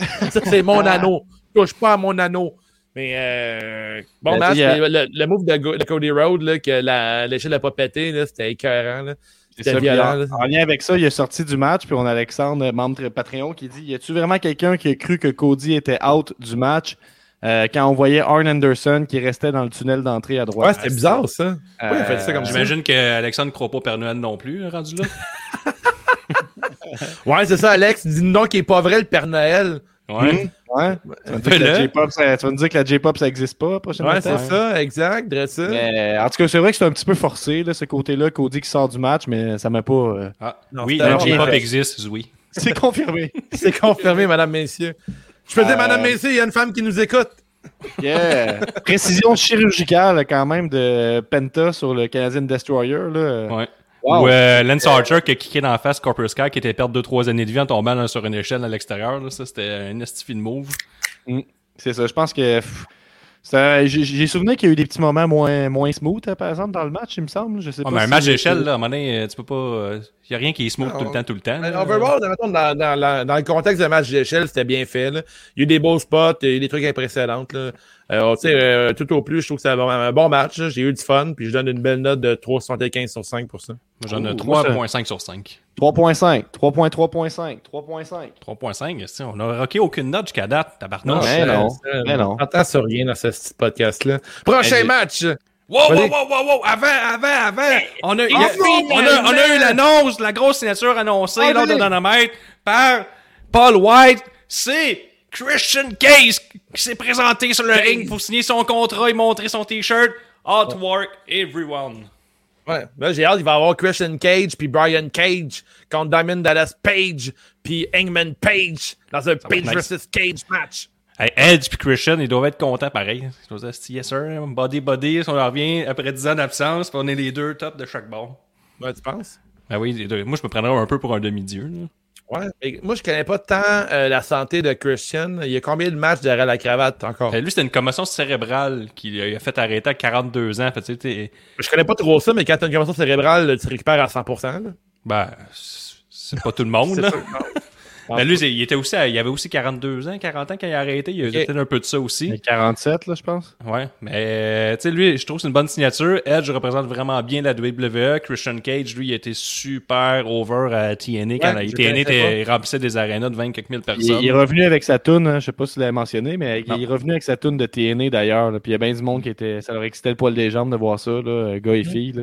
Ça, c'est mon anneau. Touche pas à mon anneau. Mais euh, bon Ben, match. mais le, le move de, Go- de Cody Rhodes, là, que l'échelle n'a pas pété, c'était écœurant. Là. Ça, violent. en, lien avec ça, il est sorti du match, puis on a Alexandre, membre Patreon, qui dit Y a-tu vraiment quelqu'un qui a cru que Cody était out du match euh, quand on voyait Arn Anderson qui restait dans le tunnel d'entrée à Ouais, droite c'était bizarre ça. Euh, Ouais, il a fait ça comme ça? J'imagine qu'Alexandre croit pas au Père Noël non plus, rendu là. Ouais, c'est ça, Alex. Dis non qu'il est pas vrai le Père Noël. Ouais. Ouais. Tu vas me dire que la Fais-le. J-pop, ça, tu vas me dire que la J-pop, ça n'existe pas, prochainement. Ouais, c'est ça, exact. Mais, en tout cas, c'est vrai que c'est un petit peu forcé, là, ce côté-là, Cody qui sort du match, mais ça m'a pas. euh, Ah, Non, oui, la. J-pop existe, oui. C'est confirmé. C'est confirmé, madame, messieurs. Je peux dire, Euh, madame, messieurs, il y a une femme qui nous écoute. Yeah. Précision chirurgicale, quand même, de Penta sur le Canadian Destroyer. Là. Ouais. Wow. Ou euh, Lance Archer qui a kické dans la face Corpus Sky qui était perdre 2-3 années de vie en tombant là, sur une échelle à l'extérieur. là. Ça, c'était un estifi de move. C'est ça, je pense que. J'ai souvenir qu'il y a eu des petits moments moins, moins smooth, hein, par exemple, dans le match, il me semble. Je sais Ouais, pas mais un match d'échelle, là, à un moment donné, euh, tu peux pas. Il y a rien qui est smooth tout le temps, tout le temps. Mais. Overall, dans, dans, dans, dans le contexte d'un match d'échelle, c'était bien fait. Là. Il y a eu des beaux spots, il y a eu des trucs impressionnants. Là. Euh, tu sais, euh, tout au plus, je trouve que c'est un bon, un bon match. là. J'ai eu du fun, puis je donne une belle note de 3,75 sur 5 pour ça. J'en ai Oh, moi, ça- 3.5 sur 5. 3.5, 3.3.5, 3.5. 3.5, esti, on a rocké aucune note jusqu'à date, tabarnak. mais non, ça, mais non. On n'entend sur rien dans ce petit podcast-là. Prochain match! Wow, wow, wow, wow, wow, avant, avant, avant, on a, il y a- Enfin, on a, on a eu l'annonce, la grosse signature annoncée lors de. Dynamite par Paul White. C'est Christian Case qui s'est présenté sur le ring pour signer son contrat et montrer son t-shirt. Hard work, everyone. Ouais, là, j'ai hâte, il va y avoir Christian Cage puis Brian Cage contre Diamond Dallas Page puis Hangman Page dans un Page nice. versus Cage match. Hey, Edge puis Christian, ils doivent être contents pareil. Ils doivent dire, yes sir, body body, si on en revient après 10 ans d'absence, on est les deux top de chaque bord. Ouais, tu penses? Ben oui, les deux. moi je me prendrais un peu pour un demi-dieu. Ouais. Moi, je connais pas tant euh, la santé de Christian. Il y a combien de matchs derrière la cravate encore? Euh, lui, c'était une commotion cérébrale qui a fait arrêter à 42 ans. Fait, tu sais, t'es- Je connais pas trop ça, mais quand t'as une commotion cérébrale, tu récupères à 100%. Là. ben, c'est pas tout le monde. C'est là. Ben, lui, il, était aussi, à- il avait aussi 42 ans, 40 ans quand il a arrêté. Il a peut-être un peu de ça aussi. 47, là, je pense. Ouais, mais tu sais, lui, je trouve que c'est une bonne signature. Edge représente vraiment bien la WWE. Christian Cage, lui, il était super over à TNA quand Ouais, il je TNA était, il remplissait des arénas de 20 quelques mille Il, personnes. il est revenu avec sa toune, hein, je sais pas si tu l'avais mentionné, mais Non. il est revenu avec sa toune de TNA d'ailleurs. Puis il y a bien du monde qui était. Ça leur excitait le poil des jambes de voir ça, là, gars et filles. Là.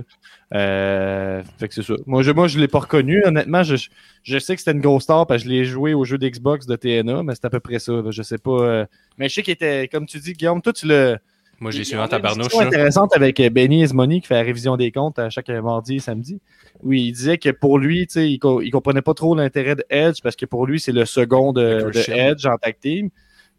Euh, fait que c'est ça. Moi, je, moi, je l'ai pas reconnu. Honnêtement, je, je sais que c'était une grosse star parce que je l'ai joué au jeu d'Xbox de TNA, mais c'est à peu près ça. je sais pas. euh, Mais je sais qu'il était, comme tu dis, Guillaume, toi, tu le. Moi, j'ai suivi en tabarnouche. là. intéressante avec euh, Benny Esmoni qui fait la révision des comptes à chaque mardi et samedi. Oui, il disait que pour lui, il, co- il comprenait pas trop l'intérêt de Edge parce que pour lui, c'est le second de. Edge en tag team.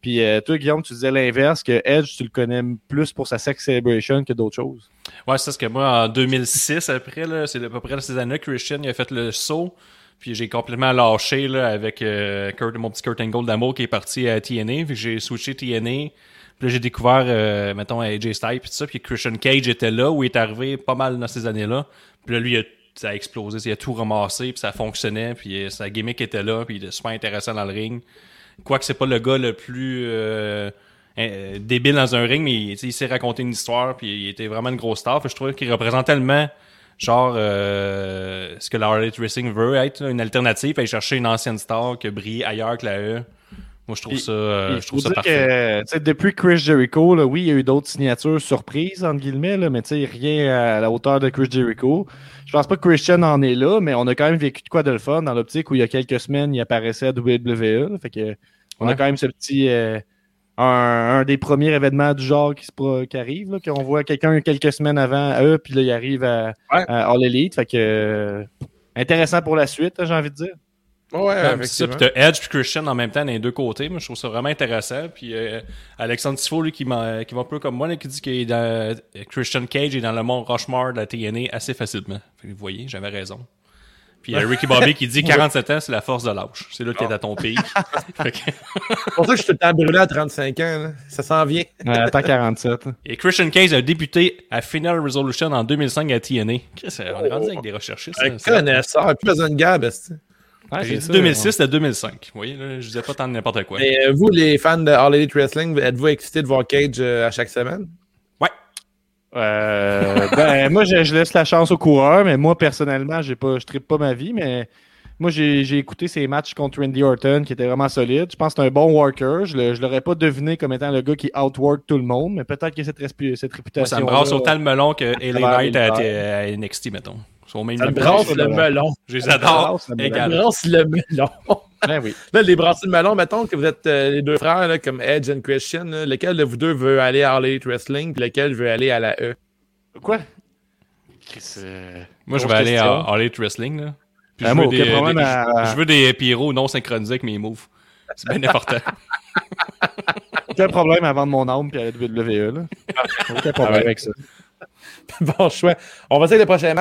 Puis euh, toi, Guillaume, tu disais l'inverse, que Edge, tu le connais plus pour sa sex celebration que d'autres choses. Ouais, c'est ce que moi, en 2006, après, c'est à peu près ces années Christian, il a fait le saut. Puis j'ai complètement lâché là, avec euh, Kurt, mon petit Kurt Angle d'amour qui est parti à TNA. Puis j'ai switché TNA. Puis là, j'ai découvert, euh, mettons, AJ Styles puis tout ça. Puis Christian Cage était là, où il est arrivé pas mal dans ces années-là. Puis là, lui, ça a explosé. Il a tout ramassé, puis ça fonctionnait. Puis euh, sa gimmick était là, puis il était super intéressant dans le ring. Quoique c'est pas le gars le plus euh, débile dans un ring, mais il, il sait raconter une histoire, puis il était vraiment une grosse star. Fait je trouvais qu'il représente tellement genre euh, ce que la Harley Racing veut être, une alternative, aller chercher une ancienne star qui a brillé ailleurs que la E. Moi, je trouve ça, euh, je trouve ça parfait. que, depuis Chris Jericho, là, oui, il y a eu d'autres signatures surprises, entre guillemets, là, mais tu sais, rien à la hauteur de Chris Jericho. Je pense pas que Christian en est là, mais on a quand même vécu de quoi de le fun dans l'optique où il y a quelques semaines, il apparaissait à WWE. là. fait que, on a quand même ce petit. euh, un, un des premiers événements du genre qui, se qui arrive, qu'on voit quelqu'un quelques semaines avant à eux, puis là, il arrive à, Ouais. à All Elite. Fait que, euh, intéressant pour la suite, j'ai envie de dire. Ouais, ça, puis t'as Edge puis Christian en même temps dans les deux côtés. Moi, je trouve ça vraiment intéressant. Puis euh, Alexandre Tifo, lui, qui, m'a- qui va un peu comme moi, là, qui dit que Christian Cage est dans le monde Rushmore de la TNA assez facilement. Fait vous voyez, j'avais raison. Puis euh, Ricky Bobby qui dit 47 ans, c'est la force de l'âge. C'est là que t'es à ton pic. Que- C'est pour ça que je suis tout le temps brûlé à 35 ans. là. Ça s'en vient. Euh, attends 47. Et Christian Cage a débuté à Final Resolution en 2005 à TNA. Chris, on est rendu avec des recherchistes. Un connaisseur, plus besoin de Ouais, J'ai c'est dit ça, 2006 à 2005. Vous voyez, là, je disais pas tant de n'importe quoi. Mais euh, vous, les fans de All Elite Wrestling, êtes-vous excités de voir Cage euh, à chaque semaine? Ouais. Euh, ben, moi, je, je laisse la chance aux coureurs, mais moi, personnellement, j'ai pas, je tripe pas ma vie, mais moi, j'ai écouté ses matchs contre Randy Orton qui étaient vraiment solides. Je pense que c'est un bon worker. Je, je l'aurais pas deviné comme étant le gars qui outwork tout le monde, mais peut-être qu'il y a cette, cette Moi, réputation. ça me brasse autant le melon que LA Knight à, à NXT, mettons. Sont même Ça brasse le le- melon. Je les adore. le. Ça brasse le melon. Ben oui. Là, les brassés de melon, mettons que vous êtes euh, les deux frères, là, comme Edge et Christian. là, lequel de vous deux veut aller à All Elite Wrestling, puis lequel veut aller à la E? Quoi? Chris, euh, Moi, je vais aller à All Elite Wrestling. Là. Puis Ah, je, veux des, problème des- à- je veux des pyros non synchronisés avec mes moves. C'est bien important. Aucun problème à vendre mon âme puis à la WWE. Là. Aucun problème Ah ouais. avec ça. bon choix. On va essayer les prochains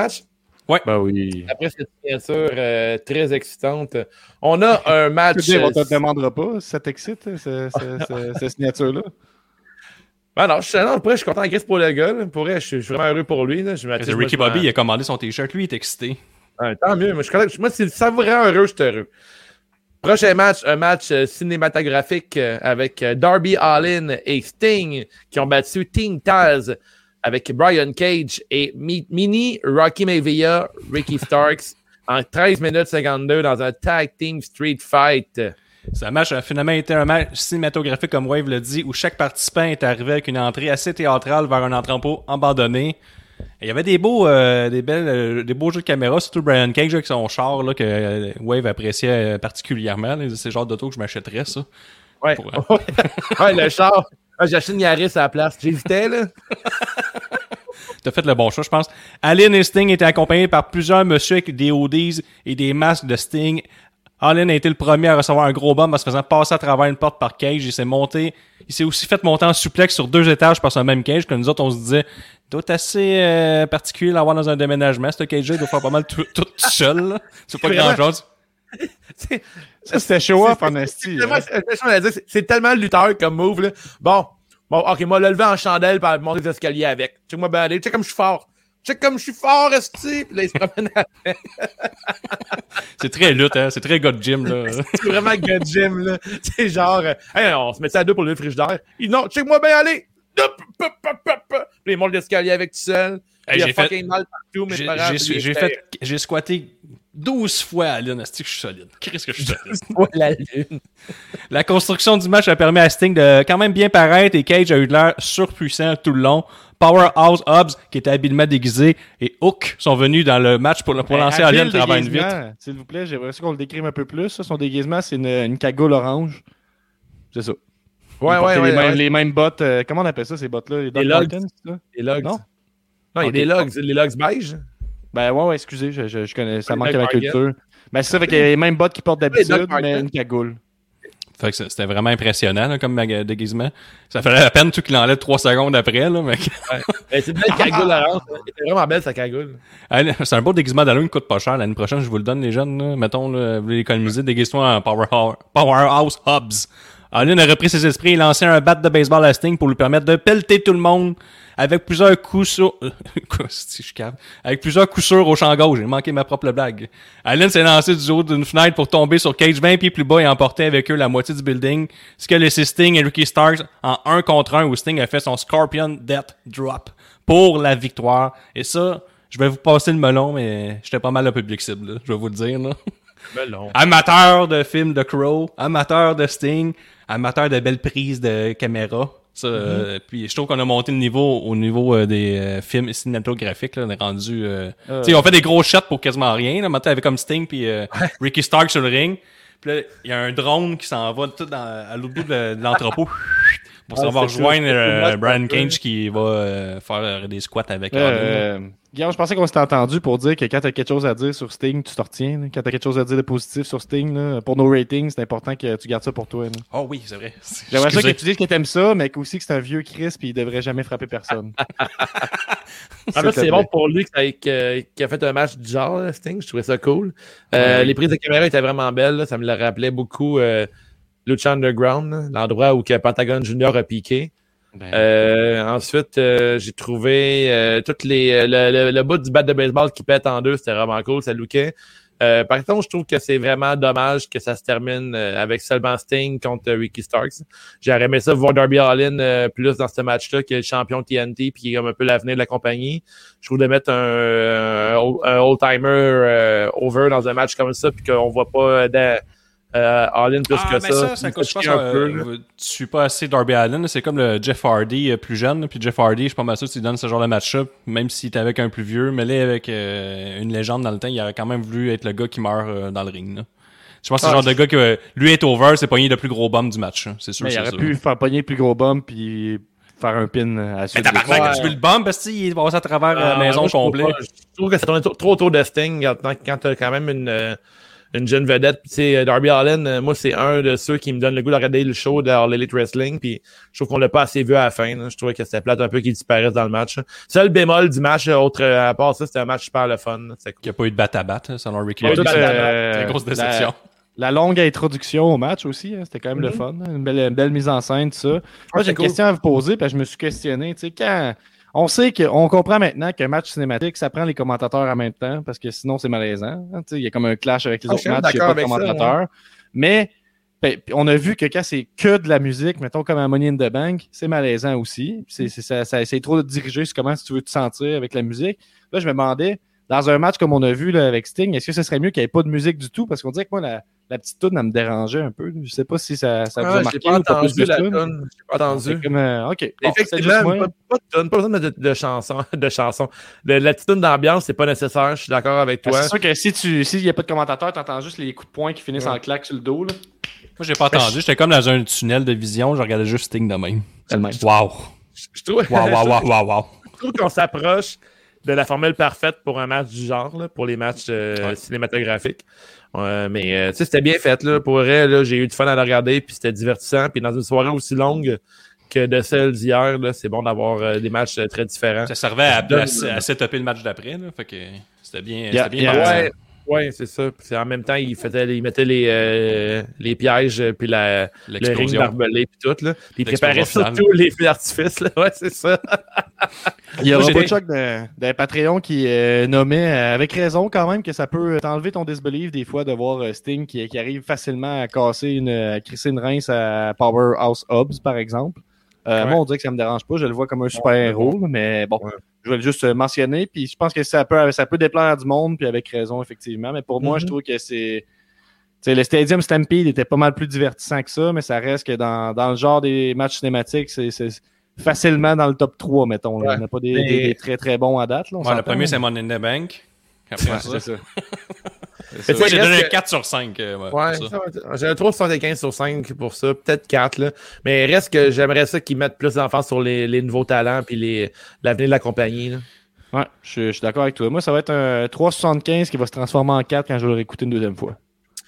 matchs. Ben oui. Après cette signature euh, très excitante, on a un match. Tu veux dire, on euh, te demandera pas si ça t'excite, ce- ce- ce- cette signature-là. Ah non, je, non, vrai, je suis content en Chris pour le gars. là. Pour vrai, je suis je suis vraiment heureux pour lui. Là. Je Ricky je Bobby, il a commandé son t-shirt. Lui, il est excité. Ouais, tant mieux. Moi, je moi, si ça vous rend heureux, je suis heureux. Prochain match, un match euh, cinématographique euh, avec euh, Darby Allin et Sting qui ont battu Team Taz avec Brian Cage et Mi- Mini Rocky Maivia, Ricky Starks en 13 minutes 52 dans un tag team street fight. Ce match a finalement été un match cinématographique, comme Wave l'a dit, où chaque participant est arrivé avec une entrée assez théâtrale vers un entrepôt abandonné. Et il y avait des beaux, euh, des belles, euh, des beaux jeux de caméra, surtout Brian Cage avec son char là, que euh, Wave appréciait particulièrement. C'est le genre d'auto que je m'achèterais, ça. Ouais, Pour- ouais le char. Ah, J'ai acheté une Yaris à la place. J'hésitais, là. T'as fait le bon choix, je pense. Allen et Sting étaient accompagnés par plusieurs messieurs avec des hoodies et des masques de Sting. Allen a été le premier à recevoir un gros bomb en se faisant passer à travers une porte par Cage. Il s'est monté, il s'est aussi fait monter en suplex sur deux étages par ce même Cage que nous autres, on se disait, doit être assez euh, particulier à l'avoir dans un déménagement. Ce Cage-là, il doit faire pas mal tout, tout seul. C'est pas Vraiment. grand-chose. C'est- Ça, c'était show off C'est- en esti. c'est tellement- hein. c'est- tellement lutteur comme move. Là. Bon, bon, ok, moi, le lever en chandelle par monter les escaliers avec. Check moi ben aller. Check comme je suis fort. Check comme je suis fort, esti. Puis là, il se promène après. C'est très lutte, hein. C'est très de gym, là. C'est vraiment God Jim, là. C'est genre, euh, hey, on se met ça à deux pour le frigidaire. Il dit, non, check moi bien aller. Puis il monte l'escalier avec tout seul. Hey, il a j'ai fait- fucking mal partout, mais j'ai squatté 12 fois à Allen. Est-ce que je suis solide? Qu'est-ce que je suis solide? Ouais, la lune. La construction du match a permis à Sting de quand même bien paraître et Cage a eu de l'air surpuissant tout le long. Powerhouse Hobbs, qui était habilement déguisé, et Hook sont venus dans le match pour, pour Ben, lancer Allen travaille une vite. déguisement, S'il vous plaît, j'aimerais ça qu'on le décrive un peu plus. ça. Son déguisement, c'est une, une cagoule orange. C'est ça. Ouais, ouais, ouais. les, mêmes, ouais. les mêmes bottes. euh, comment on appelle ça, ces bottes-là? Les Doc logs. Martens, c'est ça? Les logs. Non? Non, il y a Ok. des logs. Les logs beige? Ben ouais, ouais, excusez, je, je, je connais, ça manque à ma culture. Ben c'est ça, avec les mêmes bottes qu'ils portent d'habitude, mais une cagoule. Fait que c'était vraiment impressionnant là, comme déguisement. Ça fallait la peine tout qu'il enlève trois secondes après. Là, mais... Ben, c'est une belle cagoule à l'anse. C'est vraiment belle sa cagoule. Allez, c'est un beau déguisement d'Halloween qui coûte pas cher. L'année prochaine, je vous le donne, les jeunes. Là. Mettons, là, vous voulez économiser, déguise-toi en Powerhouse, Powerhouse Hubs. Allen a repris ses esprits et lancé un bat de baseball à Sting pour lui permettre de pelleter tout le monde avec plusieurs coups sur... Quoi, si je cave? Avec plusieurs coups sûrs au champ gauche. J'ai manqué ma propre blague. Allen s'est lancé du haut d'une fenêtre pour tomber sur Cage 20 pieds plus bas et emporter avec eux la moitié du building, ce qui a laissé Sting et Ricky Starks en un contre un où Sting a fait son Scorpion Death Drop pour la victoire. Et ça, je vais vous passer le melon, mais j'étais pas mal le public cible, là, je vais vous le dire. Là. Non. Amateur de films de Crow, amateur de Sting, amateur de belles prises de caméra. Ça, euh, puis je trouve qu'on a monté le niveau au niveau euh, des euh, films cinématographiques. Là, on est rendu. euh, tu sais, on fait des gros shots pour quasiment rien. Là. Maintenant, avec comme Sting puis euh, Ricky Stark sur le ring. Puis là, il y a un drone qui s'en va tout dans, à l'autre bout de, de l'entrepôt. Pour s'en Ah, va rejoindre euh, Brian. Cage qui va euh, faire des squats avec. Euh, Guillaume, je pensais qu'on s'était entendu pour dire que quand t'as quelque chose à dire sur Sting, tu te retiens. là. Quand t'as quelque chose à dire de positif sur Sting, là, pour nos ratings, c'est important que tu gardes ça pour toi. là. Oh oui, c'est vrai. J'aimerais ça que tu dises que t'aimes ça, mais aussi que c'est un vieux Chris puis il devrait jamais frapper personne. En fait, c'est bon pour lui qu'il qui a fait un match du genre, là, Sting. Je trouvais ça cool. Euh, Ouais. Les prises de caméra étaient vraiment belles. là. Ça me le rappelait beaucoup euh, Lucha Underground, l'endroit où que Pentagon Junior a piqué. Ben, Euh, ensuite, euh, j'ai trouvé euh, toutes les euh, le, le, le bout du bat de baseball qui pète en deux, c'était vraiment cool, ça lookait. Euh, par contre, je trouve que c'est vraiment dommage que ça se termine euh, avec seulement Sting contre Ricky Starks. J'aurais aimé ça voir Darby Allin euh, plus dans ce match-là, qui est le champion TNT, puis qui est comme un peu l'avenir de la compagnie. Je trouve de mettre un, un, un old-timer euh, over dans un match comme ça, puis qu'on voit pas euh, dans, euh, Allin plus ah, que mais ça. ça, coûte, je pense un peu, là. euh, tu suis pas assez Darby Allen. C'est comme le Jeff Hardy euh, plus jeune. Puis Jeff Hardy, je suis pas mal sûr que tu lui donnes ce genre de match-up, même s'il était avec un plus vieux. Mais là, avec euh, une légende dans le temps, il aurait quand même voulu être le gars qui meurt euh, dans le ring. là. Je pense que c'est Ah, le genre de gars que lui être over, c'est pogner le plus gros bum du match. hein. C'est sûr, mais il aurait ça. pu faire pogner le plus gros bump puis faire un pin à la Mais Ouais. tu veux le bum parce qu'il passe à travers la Ah, maison moi, je trouve complète. Je trouve que ça tourne trop autour de Sting quand, quand t'as quand même une, euh, une jeune vedette. Puis, tu sais, Darby Allen, euh, moi, c'est un de ceux qui me donne le goût de regarder le show de All Elite Wrestling. Puis je trouve qu'on l'a pas assez vu à la fin. là. Je trouvais que c'était plate un peu qu'il disparaisse dans le match. Seul bémol du match, euh, autre, euh, à part ça, c'était un match super le fun. là. C'est Il cool. n'y a pas eu de batte à batte, selon Ricky C'est euh, une grosse la- déception. La longue introduction au match aussi, hein, c'était quand même le Mhm. fun. hein, Une belle, une belle mise en scène, tout ça. Moi, j'ai c'est une cool. question à vous poser, parce que je me suis questionné. Tu sais, quand on sait qu'on comprend maintenant qu'un match cinématique, ça prend les commentateurs en même temps, parce que sinon, c'est malaisant. hein, tu sais, Il y a comme un clash avec les Ah, autres matchs, il n'y a pas de ça, commentateurs. Mais ben, on a vu que quand c'est que de la musique, mettons comme un Money in the Bank, c'est malaisant aussi. C'est c'est- ça, ça essaie trop de diriger sur comment tu veux te sentir avec la musique. Là, je me demandais, dans un match comme on a vu là, avec Sting, est-ce que ce serait mieux qu'il n'y ait pas de musique du tout? Parce qu'on dirait que moi, la, la petite tune, elle me dérangeait un peu. Je sais pas si ça, ça vous a Ah, marqué j'ai pas ou pas plus entendu de la tune. tune. J'ai pas entendu. C'est comme, euh, OK. Bon, c'est Effectivement, pas, pas de tune, pas besoin de, de chansons. De chansons. Le- la petite tune d'ambiance, c'est pas nécessaire. Je suis d'accord avec Ben, toi. C'est sûr que si tu s'il n'y a pas de commentateur, tu entends juste les coups de poing qui finissent Ouais. en claque sur le dos. Là. Moi, j'ai pas entendu. J'étais comme dans un tunnel de vision. Je regardais juste Sting de même. Wow. Je trouve, Wow, wow, wow, wow, wow. je trouve qu'on s'approche de la formule parfaite pour un match du genre, là, pour les matchs euh, Ouais. cinématographiques. Mais euh, tu sais, c'était bien fait. Là. Pour vrai, là, j'ai eu du fun à le regarder, puis c'était divertissant. Puis dans une soirée aussi longue que de celle d'hier, là, c'est bon d'avoir euh, des matchs euh, très différents. Ça servait à, à, à setuper le match d'après. là. Fait que c'était bien, Yeah, c'était bien yeah. Ouais, c'est ça. Puis en même temps, il, faisait, il mettait les, euh, les pièges, euh, puis la, le ring barbelé, puis tout. Là. Puis il préparait surtout les feux d'artifice. Là. Ouais, c'est ça. Il y des- choc d'un Patreon qui euh, nommait, avec raison quand même, que ça peut t'enlever ton disbelief des fois de voir euh, Sting qui, qui arrive facilement à casser une, à crisser une rince à Powerhouse Hobbs, par exemple. Euh, Ouais. Moi, on dirait que ça me dérange pas. Je le vois comme un super héros, là, mais bon, Ouais. Je vais juste euh, mentionner. Puis je pense que ça peut, ça peut déplaire à du monde, puis avec raison, effectivement. Mais pour moi, Mhm. je trouve que c'est. Tu sais, le Stadium Stampede était pas mal plus divertissant que ça, mais ça reste que dans, dans le genre des matchs cinématiques, c'est facilement dans le top 3, mettons. là. Ouais. Il n'y en a pas des, Mais- des- des très très bons à date. Là, on Ouais, le premier, c'est Money in the Bank. Après Ouais, ça, c'est ça. Moi, j'ai donné que- 4 sur 5. euh, ouais, Ouais, j'ai un 3,75 sur 5 pour ça, peut-être 4, là. Mais reste que j'aimerais ça qu'ils mettent plus d'enfants sur les, les nouveaux talents puis les, l'avenir de la compagnie. Là. Ouais, je, suis- je suis d'accord avec toi. Moi, ça va être un 3,75 qui va se transformer en 4 quand je vais le réécouter une deuxième fois.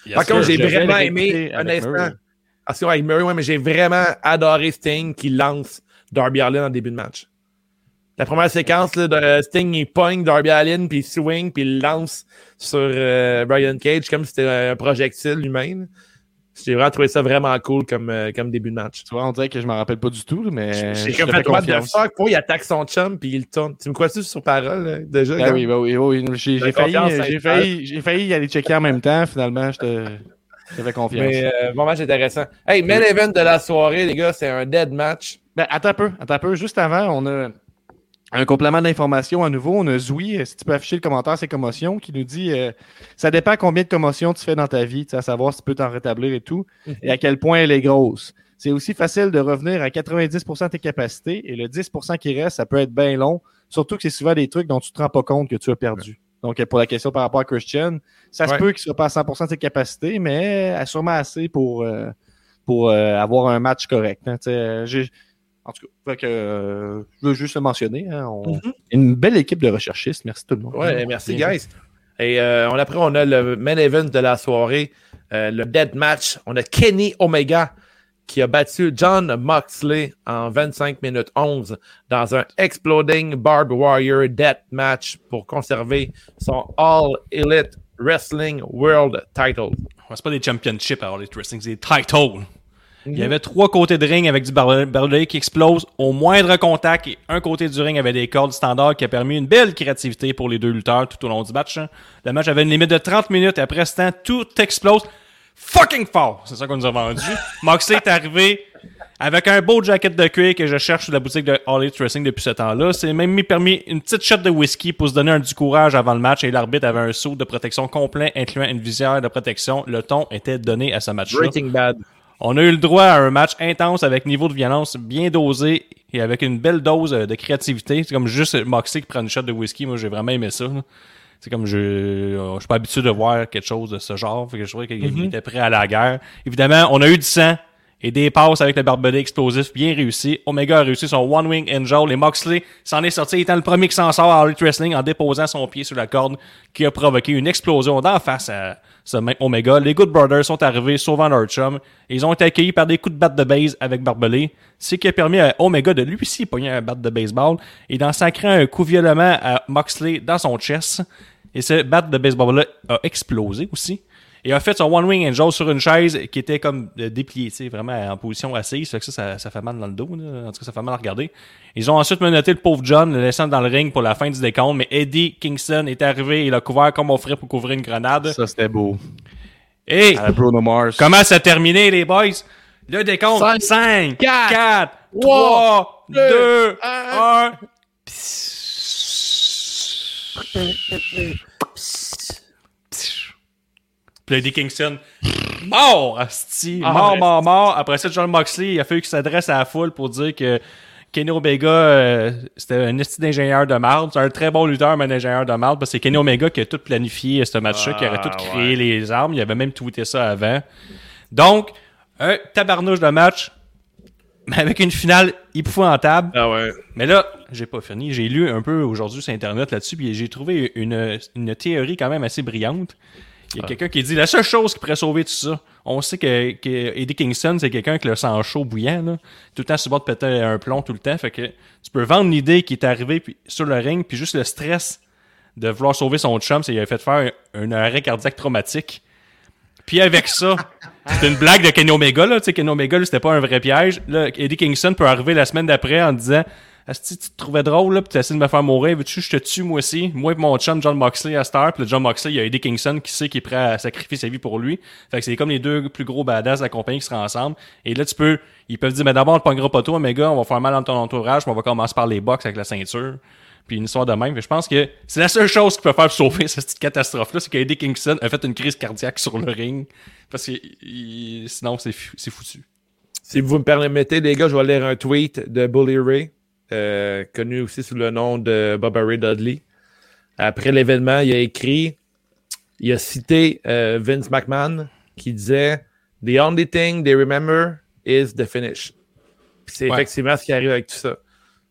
Yes, Par contre, j'ai vraiment aimé, Murray. Ah, c'est avec Murray, ouais, mais j'ai vraiment adoré Sting qui lance Darby Allin en début de match. La première séquence là, de Sting, il pogne Darby Allin, puis il swing, puis il lance sur euh, Brian Cage comme si c'était un projectile lui-même. J'ai vraiment trouvé ça vraiment cool comme, euh, comme début de match. Tu vois, on dirait que je m'en rappelle pas du tout, mais. J'ai comme fait fuck, pourquoi il attaque son chum puis il tourne. Tu me crois-tu sur parole là, déjà? Ah comme- oui, bah oui, oui, oui. J'ai failli, j'ai failli, j'ai failli y aller checker en même temps. Finalement, je te, fais confiance. Mais euh, bon match intéressant. Hey, main event de la soirée, les gars, c'est un dead match. Ben, attends un peu, attends un peu. Juste avant, on a un complément d'information à nouveau. On a Zoui, euh, si tu peux afficher le commentaire, c'est commotion, qui nous dit euh, ça dépend combien de commotions tu fais dans ta vie, à savoir si tu peux t'en rétablir et tout, et à quel point elle est grosse. C'est aussi facile de revenir à 90% de tes capacités, et le 10% qui reste, ça peut être bien long, surtout que c'est souvent des trucs dont tu te rends pas compte que tu as perdu. Donc, euh, pour la question par rapport à Christian, ça se peut qu'il soit pas à 100% de ses capacités, mais a sûrement assez pour, euh, pour euh, avoir un match correct. hein. Euh, en tout cas, fait que, euh, je veux juste le mentionner. hein, on- Mhm. Une belle équipe de recherchistes. Merci tout le monde. Ouais, merci, Bien guys. Et euh, on, après, on a le main event de la soirée, euh, le dead match. On a Kenny Omega qui a battu John Moxley en 25 minutes 11 dans un Exploding Barbed Warrior Death Match pour conserver son All Elite Wrestling World Title. Ouais, C'est pas des championships à All Elite Wrestling, c'est des titles. Il y avait trois côtés de ring avec du bar- barbelé qui explose au moindre contact et un côté du ring avait des cordes standards qui a permis une belle créativité pour les deux lutteurs tout au long du match. hein. Le match avait une limite de 30 minutes et après ce temps, tout explose fucking fort. C'est ça qu'on nous a vendu. Moxley est arrivé avec un beau jacket de cuir que je cherche sur la boutique de Elite Wrestling depuis ce temps-là. C'est même mis permis une petite shot de whisky pour se donner un du courage avant le match et l'arbitre avait un saut de protection complet incluant une visière de protection. Le ton était donné à ce match-là. Breaking Bad. On a eu le droit à un match intense avec niveau de violence bien dosé et avec une belle dose euh, de créativité. C'est comme juste Moxley qui prend une shot de whisky. Moi, j'ai vraiment aimé ça. là. C'est comme je, euh, je suis pas habitué de voir quelque chose de ce genre. Fait que je trouvais qu'il Mhm. était prêt à la guerre. Évidemment, on a eu du sang et des passes avec le barbelé explosif bien réussi. Omega a réussi son One Wing Angel et Moxley s'en est sorti étant le premier qui s'en sort à Elite Wrestling en déposant son pied sur la corde qui a provoqué une explosion d'en face à ce même Omega. Les Good Brothers sont arrivés sauvant leur chum ils ont été accueillis par des coups de batte de base avec barbelé, ce qui a permis à Omega de lui aussi pogner un batte de baseball et d'en sacrer un coup violemment à Moxley dans son chest. Et ce batte de baseball-là a explosé aussi. Et a fait son One Wing Angel sur une chaise qui était comme euh, dépliée, tu sais, vraiment en position assise. Fait que ça, ça, ça fait mal dans le dos. là. En tout cas, ça fait mal à regarder. Ils ont ensuite menotté le pauvre John, le laissant dans le ring pour la fin du décompte. Mais Eddie Kingston est arrivé et l'a couvert comme on ferait pour couvrir une grenade. Ça, c'était beau. Et Bruno Mars. comment ça a terminé, les boys? Le décompte Cinq, 5, 4, quatre, 3, 2, un. 1. Puis là, Eddie Kingston, mort, asti, Ah, mort, mort, mort. Après ça, John Moxley, il a fallu qu'il s'adresse à la foule pour dire que Kenny Omega, euh, c'était un esti d'ingénieur de marde. C'est un très bon lutteur, mais un ingénieur de marde, parce que c'est Kenny Omega qui a tout planifié ce match-là, qui aurait tout Ah, créé les armes. Il avait même tweeté ça avant. Donc, un tabarnouche de match, mais avec une finale épouvantable. Ah ouais. Mais là, j'ai pas fini. J'ai lu un peu aujourd'hui sur Internet là-dessus, puis j'ai trouvé une, une théorie quand même assez brillante. Il y a quelqu'un qui dit la seule chose qui pourrait sauver tout ça, on sait que, que Eddie Kingston, c'est quelqu'un qui le sang chaud bouillant, là, tout le temps sur le bord de péter un plomb tout le temps. Fait que tu peux vendre l'idée qui est arrivée puis, sur le ring, puis juste le stress de vouloir sauver son chum, c'est qu'il a fait faire un, arrêt cardiaque traumatique. Puis avec ça, c'est une blague de Kenny Omega, là. Tu sais, Kenny Omega, c'était pas un vrai piège. Là, Eddie Kingston peut arriver la semaine d'après en disant Tu te trouvais drôle, là, pis tu essaies de me faire mourir. Veux-tu je te tue, moi aussi? Moi et mon chum John Moxley à Star. Puis le John Moxley, il y a Eddie Kingston qui sait qu'il est prêt à sacrifier sa vie pour lui. Fait que c'est comme les deux plus gros badass de la compagnie qui seraient ensemble. Et là, tu peux, ils peuvent dire, mais d'abord, on te pognera pas toi, Omega, on va faire mal dans ton entourage, puis on va commencer par les box avec la ceinture. Puis une histoire de même. Fait je pense que c'est la seule chose qui peut faire sauver cette petite catastrophe-là, c'est qu'Eddie Kingston a fait une crise cardiaque sur le ring. Parce que sinon, c'est foutu. Si vous me permettez, les gars, je vais lire un tweet de Bully Ray, euh, connu aussi sous le nom de Bubba Ray Dudley. Après l'événement, il a écrit, il a cité euh, Vince McMahon qui disait The only thing they remember is the finish. C'est Ouais. effectivement ce qui arrive avec tout ça.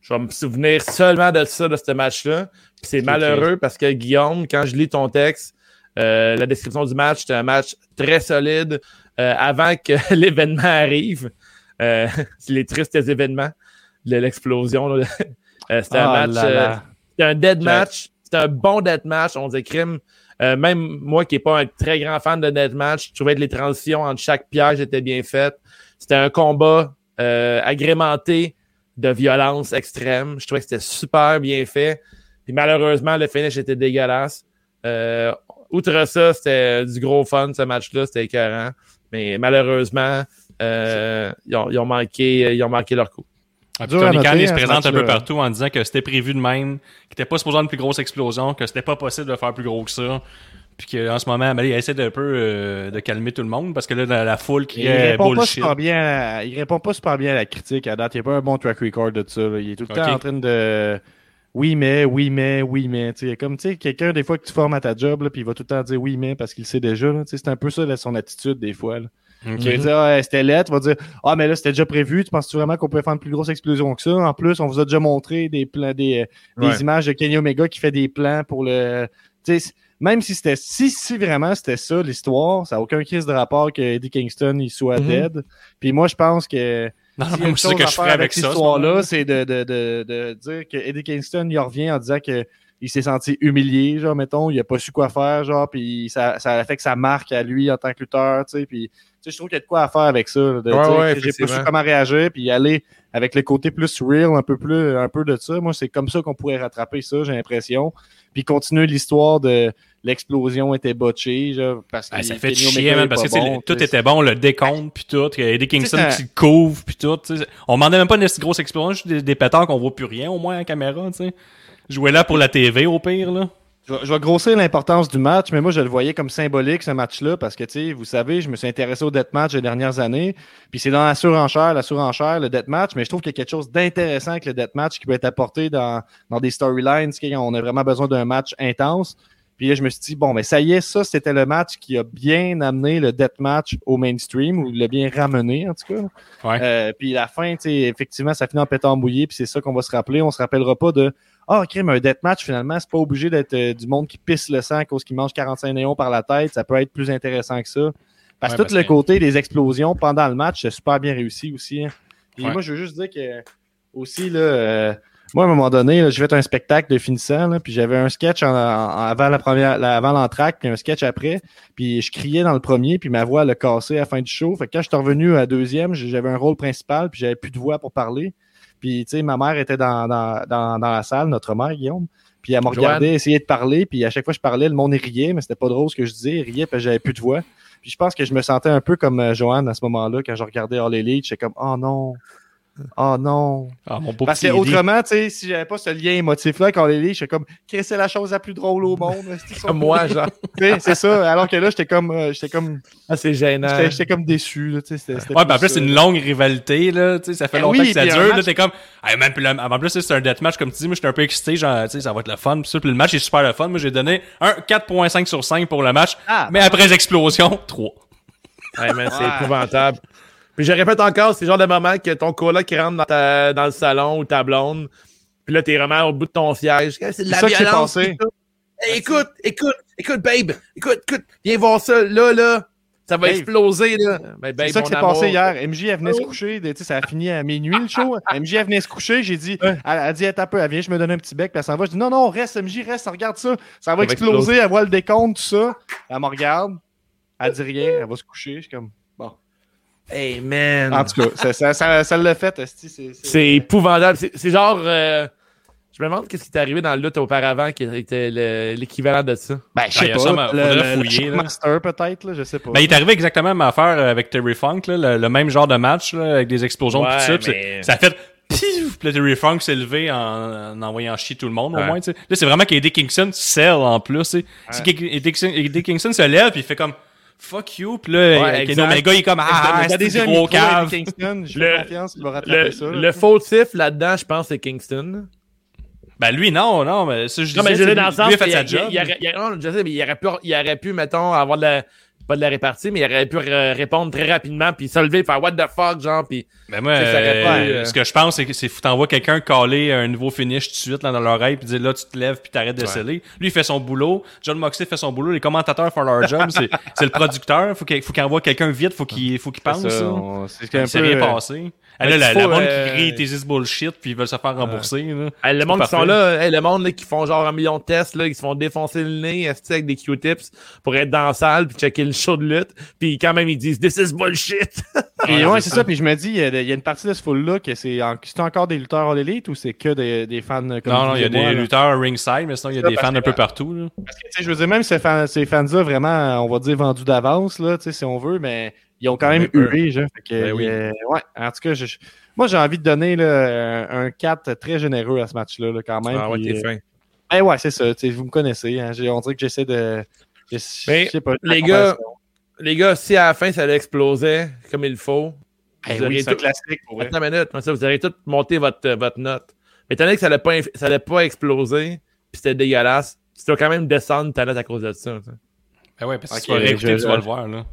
Je vais me souvenir seulement de ça, de ce match-là. C'est malheureux parce que Guillaume, quand je lis ton texte, Euh, la description du match, c'était un match très solide euh, avant que l'événement arrive. Euh, les tristes événements l'explosion. Euh, c'était Ah un match. là euh, c'était un dead match. C'était un bon dead match. On disait crime. Euh, même moi qui n'ai pas un très grand fan de dead match, je trouvais que les transitions entre chaque piège étaient bien faites. C'était un combat euh, agrémenté de violence extrême. Je trouvais que c'était super bien fait. Puis malheureusement, le finish était dégueulasse. Euh, outre ça, c'était du gros fun ce match-là, c'était écœurant. Mais malheureusement, euh, ils, ont, ils ont manqué, ils ont manqué leur coup. Ah, Dur Tony Khan, il se hein, présente un peu match-là. partout en disant que c'était prévu de même, qu'il n'était pas supposé avoir une plus grosse explosion, que c'était pas possible de faire plus gros que ça. Puis qu'en ce moment, ben, il essaie d'un peu euh, de calmer tout le monde parce que là, la, la foule qui Il est répond, pas bullshit. super bien à, il répond pas super bien à la critique à date. Il n'y a pas un bon track record de ça. là. Il est tout le temps en train de. Oui, mais, oui, mais, oui, mais. Tu sais, comme tu sais, quelqu'un, des fois, que tu formes à ta job, là, puis il va tout le temps dire oui, mais parce qu'il sait déjà. C'est un peu ça, là, son attitude, des fois. là. Ok. Il va dire, ah, c'était lettre, il va dire, ah, mais là, c'était déjà prévu. Tu penses-tu vraiment qu'on pouvait faire une plus grosse explosion que ça? En plus, on vous a déjà montré des plans, des, euh, des Ouais. images de Kenny Omega qui fait des plans pour le. Tu sais, même si c'était si, si vraiment c'était ça l'histoire, ça n'a aucun crise de rapport que Eddie Kingston il soit Mhm. dead. Puis moi, je pense que Non, une ça chose que à je faire ferais avec cette ça. histoire-là, c'est de, de, de, de dire que Eddie Kingston il revient en disant que il s'est senti humilié, genre, mettons, il a pas su quoi faire, genre, puis ça, ça a fait que ça marque à lui en tant que lutteur, tu sais, puis tu je trouve qu'il y a de quoi à faire avec ça, Ouais, ouais, que j'ai pas su comment réagir, puis aller avec le côté plus real, un peu plus, un peu de ça. Moi, c'est comme ça qu'on pourrait rattraper ça, j'ai l'impression. Puis continuer l'histoire de l'explosion était botchée, genre, parce que Ah, ça fait chier, man, parce que bon, tout était bon, le décompte, puis tout, que Eddie Kingston ça- qui couvre, puis tout. tu sais. On demandait même pas une si grosse explosion, juste des, des pétards qu'on voit plus rien, au moins, en caméra, tu sais. Jouer là pour la TV, au pire, là. Je vais, grossir l'importance du match, mais moi, je le voyais comme symbolique, ce match-là, parce que, tu sais, vous savez, je me suis intéressé au deathmatch les dernières années, puis c'est dans la surenchère, la surenchère, le deathmatch, mais je trouve qu'il y a quelque chose d'intéressant avec le deathmatch qui peut être apporté dans, dans des storylines, on a vraiment besoin d'un match intense. Puis là, je me suis dit, bon, mais ça y est, ça, c'était le match qui a bien amené le deathmatch au mainstream, ou l'a bien ramené, en tout cas. Ouais. Euh, puis la fin, tu sais, effectivement, ça finit en pétard mouillé, puis c'est ça qu'on va se rappeler. On se rappellera pas de Ah, crime, un deathmatch, finalement, c'est pas obligé d'être euh, du monde qui pisse le sang à cause qu'il mange 45 néons par la tête. Ça peut être plus intéressant que ça. Parce que tout le côté des explosions pendant le match, c'est super bien réussi aussi. hein. Ouais. moi, je veux juste dire que aussi, là, euh, moi, à un moment donné, j'ai fait un spectacle de finissant, là, puis j'avais un sketch en- en- avant la première, la- avant l'entracte, puis un sketch après, puis je criais dans le premier, puis ma voix a cassé à la fin du show. Fait que quand je suis revenu à deuxième, j'avais un rôle principal, puis j'avais plus de voix pour parler. Puis, tu sais, ma mère était dans, dans, dans, dans la salle, notre mère, Guillaume. Puis elle m'a Joanne. regardé, essayé de parler, puis à chaque fois que je parlais, le monde riait, mais c'était pas drôle ce que je disais, il riait que j'avais plus de voix. Puis je pense que je me sentais un peu comme euh, Joanne à ce moment-là, quand je regardais All Elite, j'étais comme « Oh non! Oh non! » Ah, mon beau Parce que autrement, tu sais, si j'avais pas ce lien émotif-là avec All Elite, j'étais comme « Qu'est-ce que c'est la chose la plus drôle au monde? Comme moi, genre. Tu sais, c'est ça. Alors que là, j'étais comme, euh, j'étais comme, Ah, c'est gênant. j'étais, comme déçu. Là, tu sais, c'était, c'était Ouais, plus puis en plus, c'est une longue rivalité, là. Tu sais, ça fait Ben longtemps oui, que ça dure. Là, t'es comme. Ah, même, là, en plus, c'est un deathmatch, comme tu dis. Moi, j'étais un peu excité. Genre, tu sais, ça va être le fun. Puis ça, puis le match est super le fun. Moi, j'ai donné un 4.5 sur 5 pour le match. Ah, mais après explosion, 3. Ouais, man, c'est Ouais. épouvantable. Puis je répète encore, c'est le genre de moment que ton coloc qui rentre dans, ta- dans le salon ou ta blonde, puis là, t'es vraiment au bout de ton siège. C'est de la C'est ça qui s'est violence. passé. tout. Hey, écoute, écoute, écoute, babe. Écoute, écoute, viens voir ça. Là, là, ça va Babe. exploser, là. Ben, babe, c'est ça qui s'est passé hier. MJ, elle venait se coucher. Tu sais, ça a fini à minuit, le show. MJ, elle venait se coucher. J'ai dit, elle, elle dit, elle un peu, elle vient, je me donne un petit bec, puis elle s'en va. Je dis, non, non, reste, MJ, reste, regarde ça. Ça va exploser. exploser. Elle voit le décompte, tout ça. Elle me regarde. Elle dit rien. Elle va se coucher. Je suis comme. Hey, man. En tout cas, ça, ça, ça, ça l'a fait, esti, c'est, C'est épouvantable. C'est c'est genre. euh, je me demande qu'est-ce qui t'est arrivé dans le lutte auparavant qui était le- l'équivalent de ça. Ben, je sais pas. le, le- le fouiller, là. Shockmaster, peut-être, là, je sais pas. Ben, il est arrivé exactement la même affaire avec Terry Funk, là, le, le même genre de match, là, avec des explosions Ouais, pis tout ça. mais- Ça a fait pif, pis le Terry Funk s'est levé en, en envoyant chier tout le monde, au moins, tu sais. Là, c'est vraiment qu'Eddie Kingston sell en plus, tu sais. Eddie Kingston, Eddie Kingston se lève pis il fait comme fuck you, pis là, Ouais, Kenny exact. Omega, il est comme ah, c'est un gros cave. Kingston, j'ai Le- confiance qu'il va rattraper Le, ça. là. le fautif là-dedans, je pense, c'est Kingston. Ben, lui, non, non, mais ça, je Non, mais disais, je tu l'ai sais, dans le lui, sens. lui a fait sa il- job. il aurait- il- non, je sais, mais il aurait pu, il aurait pu, mettons, avoir de la. Pas de la répartie, mais il aurait pu répondre très rapidement, puis se lever, faire what the fuck, genre, puis Ben moi, euh, pas, euh, ce que je pense, c'est que c'est faut t'envoies quelqu'un caler un nouveau finish tout de suite là, dans l'oreille, puis dire là, tu te lèves, puis t'arrêtes de Ouais. sceller. Lui, il fait son boulot. John Moxley fait son boulot. Les commentateurs font leur job. C'est c'est le producteur. Faut qu'il faut qu'il envoie quelqu'un vite. Faut qu'il faut qu'il pense. C'est rien euh, passé. Ah, ben, là, la, monde euh, qui crie tes this bullshit puis ils veulent se faire rembourser. là. Le monde qui sont là, hey, le monde là, qui font genre un million de tests, là, qui se font défoncer le nez avec des Q-tips pour être dans la salle puis checker le show de lutte. Puis quand même, ils disent This is bullshit. Et Ouais, c'est ça. Puis je me dis, il y, a, a une partie de ce full-là que c'est en- c'est encore des lutteurs en élite ou c'est que des, des fans comme Non, non, il y a moi, des là? lutteurs ringside, mais sinon il y a des fans un peu partout. là. Parce que, tu sais, je veux dire, même ces fans, ces fans-là, vraiment, on va dire, vendus d'avance, là, tu sais, si on veut, mais ils ont quand même huré, genre. Fait que, Ben oui. euh, ouais, en tout cas, je- je- moi, j'ai envie de donner là, un, un 4 très généreux à ce match-là, là, quand même. Ah ouais, t'es euh, fin. ben ouais, c'est ça. Vous me connaissez. Hein, j'ai- on dirait que j'essaie de. Je, je Mais, sais pas. les gars, comparaison. Les gars, si à la fin ça allait exploser comme il faut, Ben vous oui, auriez tout- classique pour vrai. Attends une minute, moi, ça, vous auriez tout monté votre, euh, votre note. Mais étant donné que ça allait pas, inf- ça allait pas exploser, puis c'était dégueulasse, tu dois quand même descendre ta note à cause de ça. Ben ouais, parce que Ok, tu vas réécouter, je- tu vas le voir. là.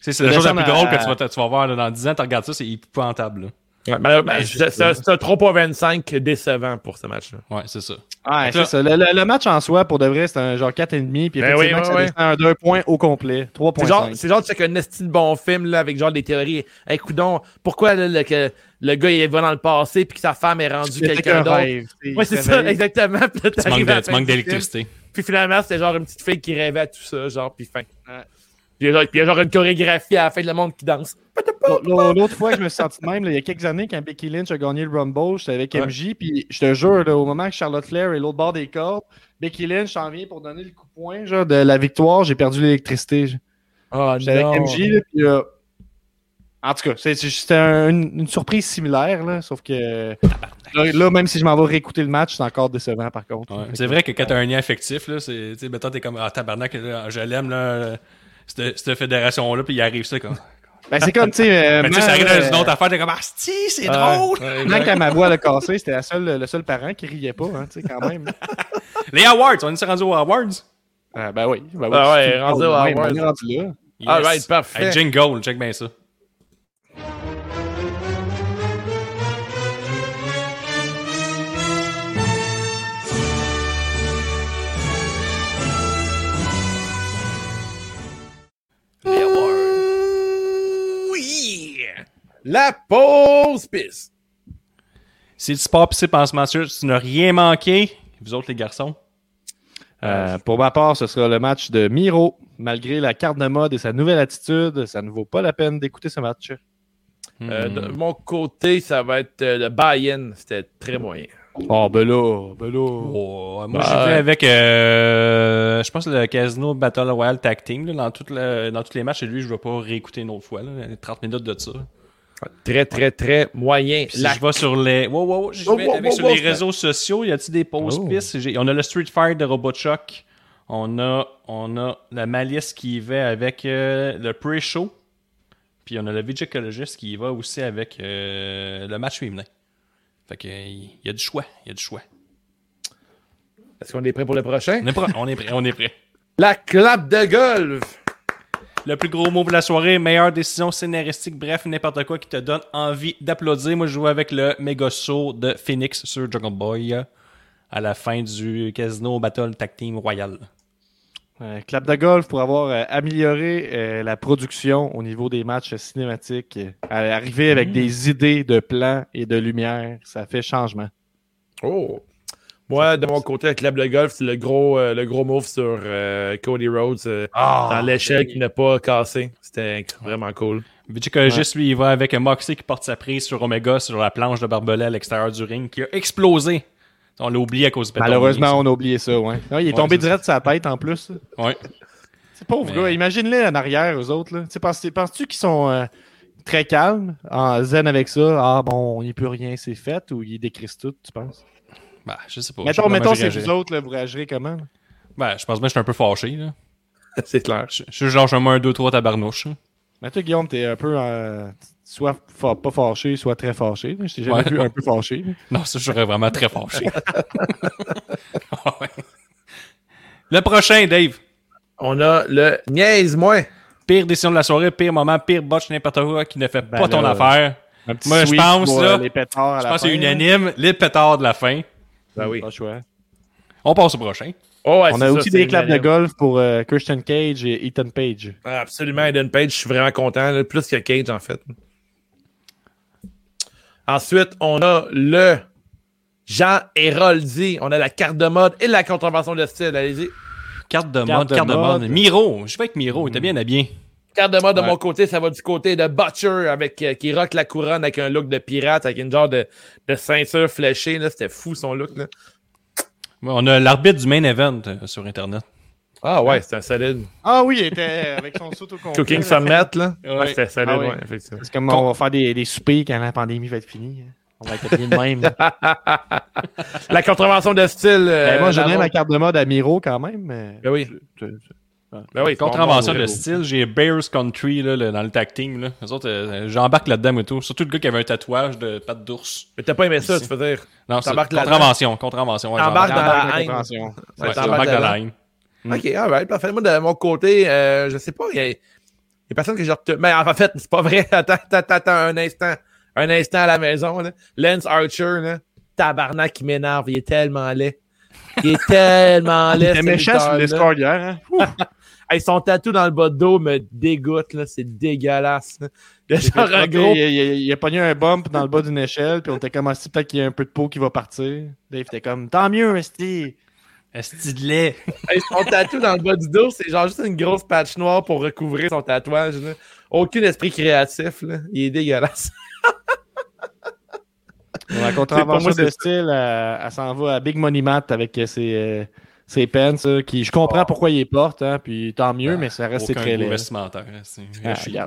C'est la chose la plus drôle à- que tu vas, tu vas voir là, dans 10 ans. Tu regardes ça, c'est épouvantable. là. Ouais, ben, ben, c'est c'est c'est un- c'est un 3.25 décevant pour ce match-là. Ouais, c'est ça. Ouais, c'est ça. Le, le- le match en soi, pour de vrai, c'est un genre 4,5. Puis Ben oui, ça ouais, descend à deux points au complet. C'est genre, 3,5. c'est genre, tu sais qu'un esti de bon film, là, avec genre des théories. Hey, coudon, pourquoi, là, le, que le gars, il va dans le passé, puis que sa femme est rendue quelqu'un qu'un d'autre? Ouais, c'est ça, exactement. Puis Tu manques d'électricité. Puis finalement, c'était genre une petite fille qui rêvait à tout ça, genre, puis fin. Ouais. Puis il y a genre- une chorégraphie à la fin de le monde qui danse. L'autre fois que je me suis senti de même, là, il y a quelques années, quand Becky Lynch a gagné le Rumble, j'étais avec Ouais. MJ, puis je te jure, là, au moment que Charlotte Flair est l'autre bord des cordes, Becky Lynch s'en vient pour donner le coup de poing genre, de la victoire, j'ai perdu l'électricité. Oh J'étais avec MJ, là, puis euh, en tout cas, c'était un- une, une surprise similaire, là, sauf que là, là, même si je m'en vais réécouter le match, c'est encore décevant par contre. Ouais. C'est vrai que quand t'as un lien affectif, là, c'est, tu sais, mettons, t'es comme, ah, tabarnak, là, je l'aime, là, cette, cette fédération-là, puis il arrive ça, comme. Ben, c'est comme, tu sais, euh, Mais tu sais, ça arrive dans une euh, autre affaire, t'es comme, ah, si, c'est Ouais, drôle! exact. quand ma voix l'a cassé, c'était la seule, le seul parent qui riait pas, hein, tu sais, quand même. Les awards, on est rendu aux awards? Ah, ben oui. Ben oui Ah ouais, rendu aux awards. on est rendu là. Alright, parfait. Hey, jingle, check bien ça. La pause pisse. Si le sport c'est en ce match tu n'as rien manqué, vous autres les garçons. Euh, pour ma part, ce sera le match de Miro. Malgré la carte de mode et sa nouvelle attitude, ça ne vaut pas la peine d'écouter ce match. Euh, Hmm. de mon côté, ça va être euh, le buy-in. C'était très moyen. Oh, ben là, ben là. Oh, moi, Bah, j'ai fait ouais. avec, euh, je pense, le Casino Battle Royale Tag Team. là, dans, tout le- dans tous les matchs, et lui, je ne vais pas réécouter une autre fois. Là, 30 minutes de ça. Très, très, très moyen. Si je vais sur les, wow, wow, je Oh, vais avec wow, sur les réseaux sociaux, y a-t-il des posts Oh. pistes? J'ai- On a le Street Fight de Robotchuck. On a, on a la malice qui y va avec euh, le pre-show. Puis on a le Vigicologist qui y va aussi avec euh, le match féminin. Fait que il y a du choix, il y a du choix. Est-ce qu'on est prêt pour le prochain? On est prêt, on est prêt, on est prêt. La clap de golf. Le plus gros mot de la soirée, meilleure décision scénaristique, bref, n'importe quoi qui te donne envie d'applaudir. Moi, je joue avec le méga saut de Phoenix sur Jungle Boy à la fin du Casino Battle Tag Team Royal. Euh, clap de golf pour avoir euh, amélioré euh, la production au niveau des matchs cinématiques. Euh, arriver avec des idées de plans et de lumière, ça fait changement. Oh. Moi, de mon côté, la clap de golf, c'est le gros, euh, le gros move sur euh, Cody Rhodes euh, dans l'échelle qui n'a pas cassé. C'était vraiment cool. Vigicologist, lui, il va avec un Moxley qui porte sa prise sur Omega sur la planche de barbelé à l'extérieur du ring qui a explosé. On l'a oublié à cause du pétard. Malheureusement, on a oublié ça, ouais. Il est Ouais, tombé direct de sa tête en plus. Ouais. C'est pauvre Mais- gars. Imagine-les en arrière, eux autres. Là. Penses-tu penses-tu qu'ils sont euh, très calmes, en zen avec ça? Ah bon, il n'y a plus rien, c'est fait, ou ils décrissent tout, tu penses? Bah, je sais pas. mettons, pas mettons c'est vous autres, là, vous réagirez comment? là? Ben, je pense bien que je suis un peu fâché. Là. c'est clair. Je, je suis genre je un 2-3 tabarnouche. hein. Mais toi, Guillaume, t'es un peu euh, soit fa- pas fâché, soit très fâché. Je t'ai jamais Ouais. vu un peu fâché. Non, ça, je serais vraiment très fâché. Ah ouais. Le prochain, Dave. On a le niaise-moi. pire décision de la soirée, pire moment, pire botch, n'importe quoi qui ne fait Ben pas ton affaire. Un petit Moi, je pense, pour, là, euh, les pétards à Je la pense que c'est unanime, les pétards de la fin. Ben oui. Pas. On passe au prochain. Oh, ouais, On a ça, aussi des claps de golf pour euh, Christian Cage et Ethan Page. Ah, Absolument, Eden Page, je suis vraiment content. là, plus que Cage, en fait. Ensuite, on a le Jean Héroldi. On a la carte de mode et la contravention de style. Allez-y. Carte de Carte mode, de carte de mode. mode. Miro, je vais avec Miro, il était bien habillé. Carte de mode de mon côté, ça va du côté de Butcher avec, euh, qui rock la couronne avec un look de pirate, avec une genre de, de ceinture fléchée. là. C'était fou son look. Là. Ouais, On a l'arbitre du main event euh, sur Internet. Ah ouais, c'était un solide. Ah oui, il était avec son saut au complet. Cooking. Summit, là. Ouais. Ouais, c'était solide, Ah oui. ouais, effectivement. C'est comme on va faire des, des soupers quand la pandémie va être finie. hein. On va être bien de même. La contravention de style. euh, Ben, moi, donne ma carte de mode à Miro quand même. Mais... Ben oui. Je- je- Ben oui, Contravention de style, j'ai Bears Country là, le- dans le tag team. Là. Autres, euh, j'embarque là-dedans et tout. Surtout le gars qui avait un tatouage de patte d'ours. Mais t'as pas aimé ça, Ici. tu veux dire? Non, c'est contravention, contravention. Ouais, T'embarques j'embarque. dans la haine. j'embarque t'embarques dans la dedans. Haine. Ok, alright, parfait. Moi, de mon côté, euh, je sais pas, il y a, il y a personne que j'ai retenu. Mais en fait, c'est pas vrai. Attends, attends, attends un instant. Un instant à la maison, là. Lance Archer, là. Tabarnak qui m'énerve. Il est tellement laid. Il est tellement laid. C'est ce méchant sur le score hier. Hein? Hey, son tatou dans le bas de dos me dégoûte, là. C'est dégueulasse, là. Il genre un gros. il, il- il a pogné un bump dans le bas d'une échelle, puis on était comme assis, peut-être qu'il y a un peu de peau qui va partir. Dave était comme, tant mieux, Esti. Esti de lait. Hey, son tatou dans le bas du dos, c'est genre juste une grosse patch noire pour recouvrir son tatouage, là. Aucun esprit créatif, là. Il est dégueulasse. La contravention moi, de style, elle, elle s'en va à Big Money Matt avec euh, ses, euh, ses pants, ça, qui je comprends pourquoi il les porte, hein, puis tant mieux, mais ça reste très laid. vestimentaire. Ah, je suis-.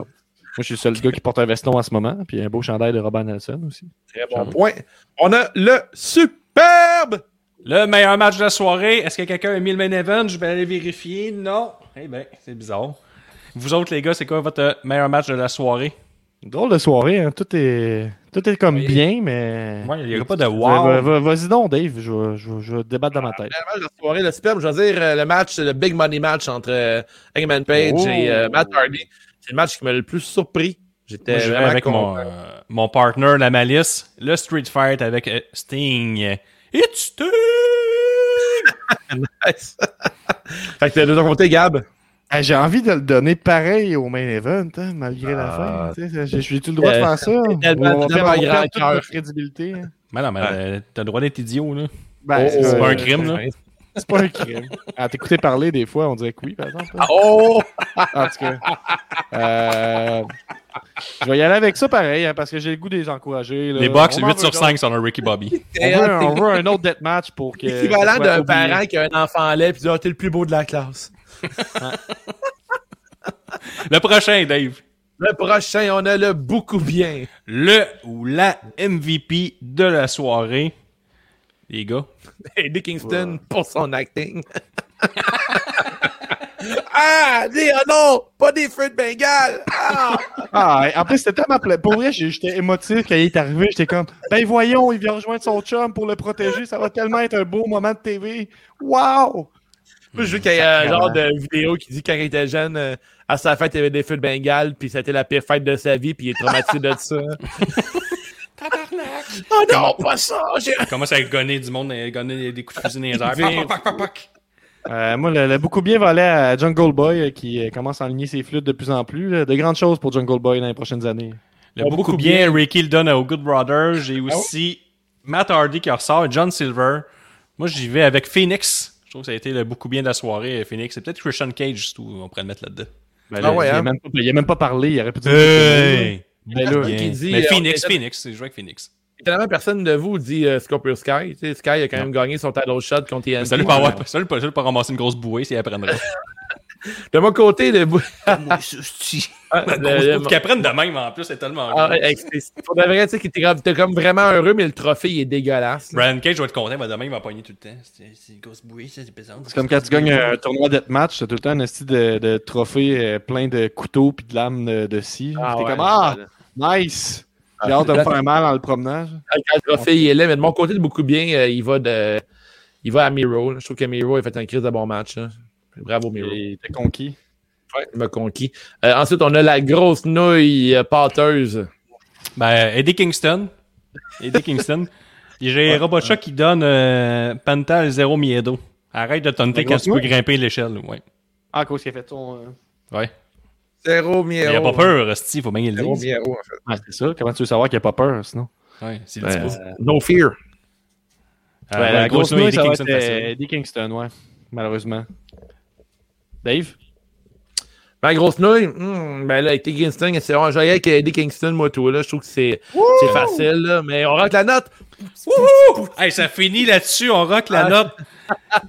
Moi, je suis le seul gars qui porte un veston en ce moment, puis un beau chandail de Robert Nelson aussi. Très bon point. On a le superbe Le meilleur match de la soirée. Est-ce que quelqu'un a mis le main event? Je vais aller vérifier. Non. Eh ben, c'est bizarre. Vous autres, les gars, c'est quoi votre euh, meilleur match de la soirée? Drôle de soirée, hein. tout est tout est comme Oui. bien, mais. Ouais, il y aura pas de wow. va- va- Vas-y donc, Dave, je vais, je je débattre dans ma tête. Le match de la soirée, le superbe, je veux dire, euh, le match, le big money match entre euh, Hangman Page Oh. et euh, Matt Hardy. C'est le match qui m'a le plus surpris. J'étais Moi, je vais vraiment avec mon, euh, mon partner, la malice, le Street Fight avec euh, Sting. It's Sting! Nice. fait que de ton côté, Gab? Ah, J'ai envie de le donner pareil au main event, hein, malgré la Ah. fin. sais, J'ai j'ai-tu le droit de Euh, faire ça? tellement- On va grand cœur. crédibilité. hein. Mais non, mais Ouais. euh, t'as le droit d'être idiot, là. Ben, Oh, c'est c'est euh, pas un crime, là. C'est pas un crime. À t'écouter parler, des fois, on dirait que oui, par exemple. hein. Oh! En tout cas. Euh, je vais y aller avec ça pareil, hein, parce que j'ai le goût de les encourager. là. Les box, On en 8 veut sur d'autres. 5 sur le Ricky Bobby. On veut, un, on veut un autre deathmatch pour que. L'équivalent d'un parent qui a un enfant laid et dit Ah, t'es le plus beau de la classe. Le prochain, Dave. Le prochain, on a le beaucoup bien. Le ou la MVP de la soirée. Les gars. Eddie Kingston pour son acting. ah, dis, oh non, pas des feux de Bengale. Ah! Ah, en plus, c'était tellement pla- Pour vrai, j'étais émotif quand il est arrivé. J'étais comme, ben voyons, il vient rejoindre son chum pour le protéger. Ça va tellement être un beau moment de TV. Wow! Je veux qu'il y a un Sacrément. genre de vidéo qui dit quand il était jeune, euh, à sa fête, il y avait des feux de Bengale, puis c'était la pire fête de sa vie, puis il est traumatisé de ça. Tabarnak! oh non, pas ça! j'ai- Commence à gonner du monde, à gonner des coups de fusil dans les airs. Vite. Pac, pac, pac, pac. Euh, moi, le, le beaucoup bien volé à Jungle Boy euh, qui euh, commence à aligner ses flûtes de plus en plus. là. De grandes choses pour Jungle Boy dans les prochaines années. Le Oh, beaucoup, beaucoup bien, bien. Ricky le donne au Good Brothers. J'ai Ah aussi Matt Hardy qui ressort, John Silver. Moi, j'y vais avec Phoenix. Je trouve que ça a été le beaucoup bien de la soirée, Phoenix. C'est peut-être Christian Cage, c'est tout. On pourrait le mettre là-dedans. Ben, Ah là, ouais, il, a hein? même pas, il a même pas parlé. Il aurait pu dire. Hey! Ben là, qui dit, Mais euh, Phoenix, Phoenix, c'est joué avec Phoenix. Étonnamment, personne de vous dit euh, Scorpio Sky. Tu sais, Sky a quand même gagné son title shot contre TNT. Ça lui pas avoir, ça lui pas, pas ramasser une grosse bouée s'il apprendrait. De mon côté, le... Ah, le- bouée. Qu'il apprenne de même, en plus, c'est tellement Ah, c'est- c'est- pour de vrai, tu sais, qu'il était comme- t'es comme vraiment heureux, mais le trophée, il est dégueulasse. Brian Cage va être content, mais demain, il va pogner tout le temps. C'est c'est une grosse bouée, ça, c'est pesant. C'est comme quand tu gagnes un tournoi de match, t'as tout le temps un esti de, de trophée euh, plein de couteaux puis de lames de, de scie. Ah, T'es ouais, comme Ah, nice! J'ai hâte de me faire mal dans le promenage. Quand le il est là, mais de mon côté, de beaucoup bien, euh, il va de. Il va à Miro. là. Je trouve que Miro a fait un crise de bon match. là. Bravo, Miro. Et t'es conquis. Ouais, il m'a conquis. Euh, ensuite, on a la grosse nouille euh, pâteuse. Ben, Eddie Kingston. Eddie Kingston. J'ai Robotcha qui donne euh, Pantal 0 Miedo. Arrête de taunter La quand tu peux grimper l'échelle. Ouais. Ah, à cause qu'il a fait son. euh, Ouais. Zéro Il a miero. pas peur, Steve, faut bien le Zéro dire. miero, en fait. Ah, c'est ça. Comment tu veux savoir qu'il a pas peur, sinon? Ouais, c'est le petit bout. No fear. Ouais, ouais, la grosse nouille, Eddie ça va Kingston être euh. Eddie Kingston, ouais. Malheureusement. Dave? Ma grosse nouille, hmm, ben là, avec Eddie Kingston, c'est bon, j'allais avec Eddie Kingston, moi, tout, là. Je trouve que c'est c'est facile, là. Mais on rentre la note. Hey, ça finit là-dessus, on rock la Ah. note.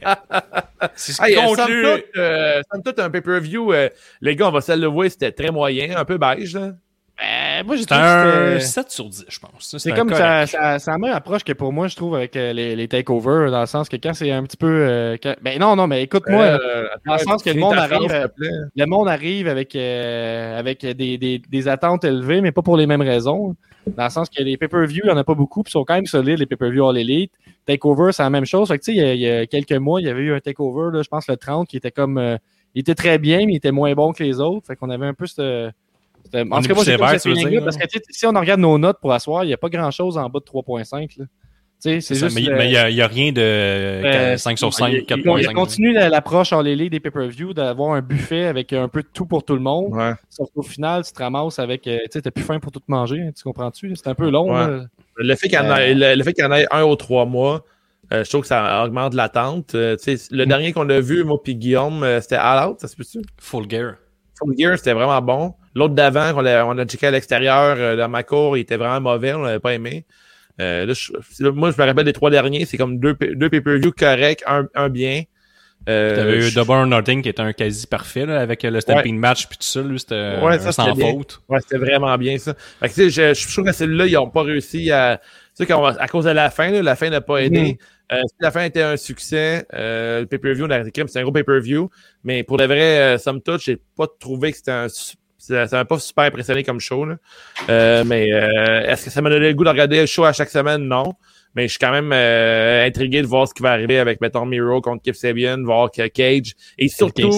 C'est ce Hey, euh, toute, euh, somme toute, un pay-per-view, euh, les gars, on va se le voir, c'était très moyen, un peu beige, là. Ben, moi, j'ai un que c'était- 7 sur 10, je pense. C'est comme ça, correct. ça, ça la même approche que pour moi, je trouve, avec euh, les, les takeovers, dans le sens que quand c'est un petit peu. euh, quand- Ben non, non, mais écoute-moi, Euh, dans le sens que le monde arrive, le monde arrive avec, euh, avec des, des, des attentes élevées, mais pas pour les mêmes raisons. Dans le sens que les pay-per-view, il n'y en a pas beaucoup, puis ils sont quand même solides, les pay-per-view All Elite. Takeover, c'est la même chose. Fait que, tu sais, il y, a, il y a quelques mois, il y avait eu un takeover, là, je pense le 30, qui était comme. euh, il était très bien, mais il était moins bon que les autres. Fait qu'on avait un peu ce. En tout cas, moi, sévère, tu veux dire, parce que si on regarde nos notes pour asseoir, il n'y a pas grand-chose en bas de 3.5. là. Tu sais, c'est Ça, juste. mais euh, il n'y a, il y a rien de euh, 5 sur 5, il- il- 4.5. Il continue la- l'approche en lélé des pay-per-view d'avoir un buffet avec un peu de tout pour tout le monde. Ouais. Sauf qu'au final, tu te ramasses avec. euh, tu sais, t'as plus faim pour tout manger. hein, tu comprends-tu? C'est un peu long. Ouais. là. Le fait qu'il y en ait, le, le fait qu'il y en ait un ou trois mois, euh, je trouve que ça augmente l'attente. Euh, tu sais, le dernier qu'on a vu, moi puis Guillaume, euh, c'était All Out, ça se peut-tu? Full gear. Full Gear, c'était vraiment bon. L'autre d'avant, qu'on a, on a checké à l'extérieur euh, dans ma cour, il était vraiment mauvais, on l'avait pas aimé. Euh, là, je- moi, je me rappelle des trois derniers, c'est comme deux, deux pay-per-view corrects, un, un bien. Euh, T'avais eu je- Double or Nothing qui était un quasi parfait là, avec euh, le stamping match puis tout ça, lui, c'était Ouais, euh, ça, sans c'était bien. faute. Ouais, c'était vraiment bien ça. Fait que, tu sais, je, je trouve que celui-là, ils n'ont pas réussi à. Tu sais, qu'on va- à cause de la fin, là, la fin n'a pas aidé. Euh, si la fin était un succès, euh, le pay-per-view, on a écrit, c'est un gros pay-per-view. Mais pour de vrai, euh, somme toute, j'ai pas trouvé que c'était un. Ça m'a pas super impressionné comme show. Là. Euh, mais euh, est-ce que ça m'a donné le goût de regarder le show à chaque semaine? Non. Mais je suis quand même euh, intrigué de voir ce qui va arriver avec, mettons, Miro contre Kip Sabian, voir que Cage. Et surtout,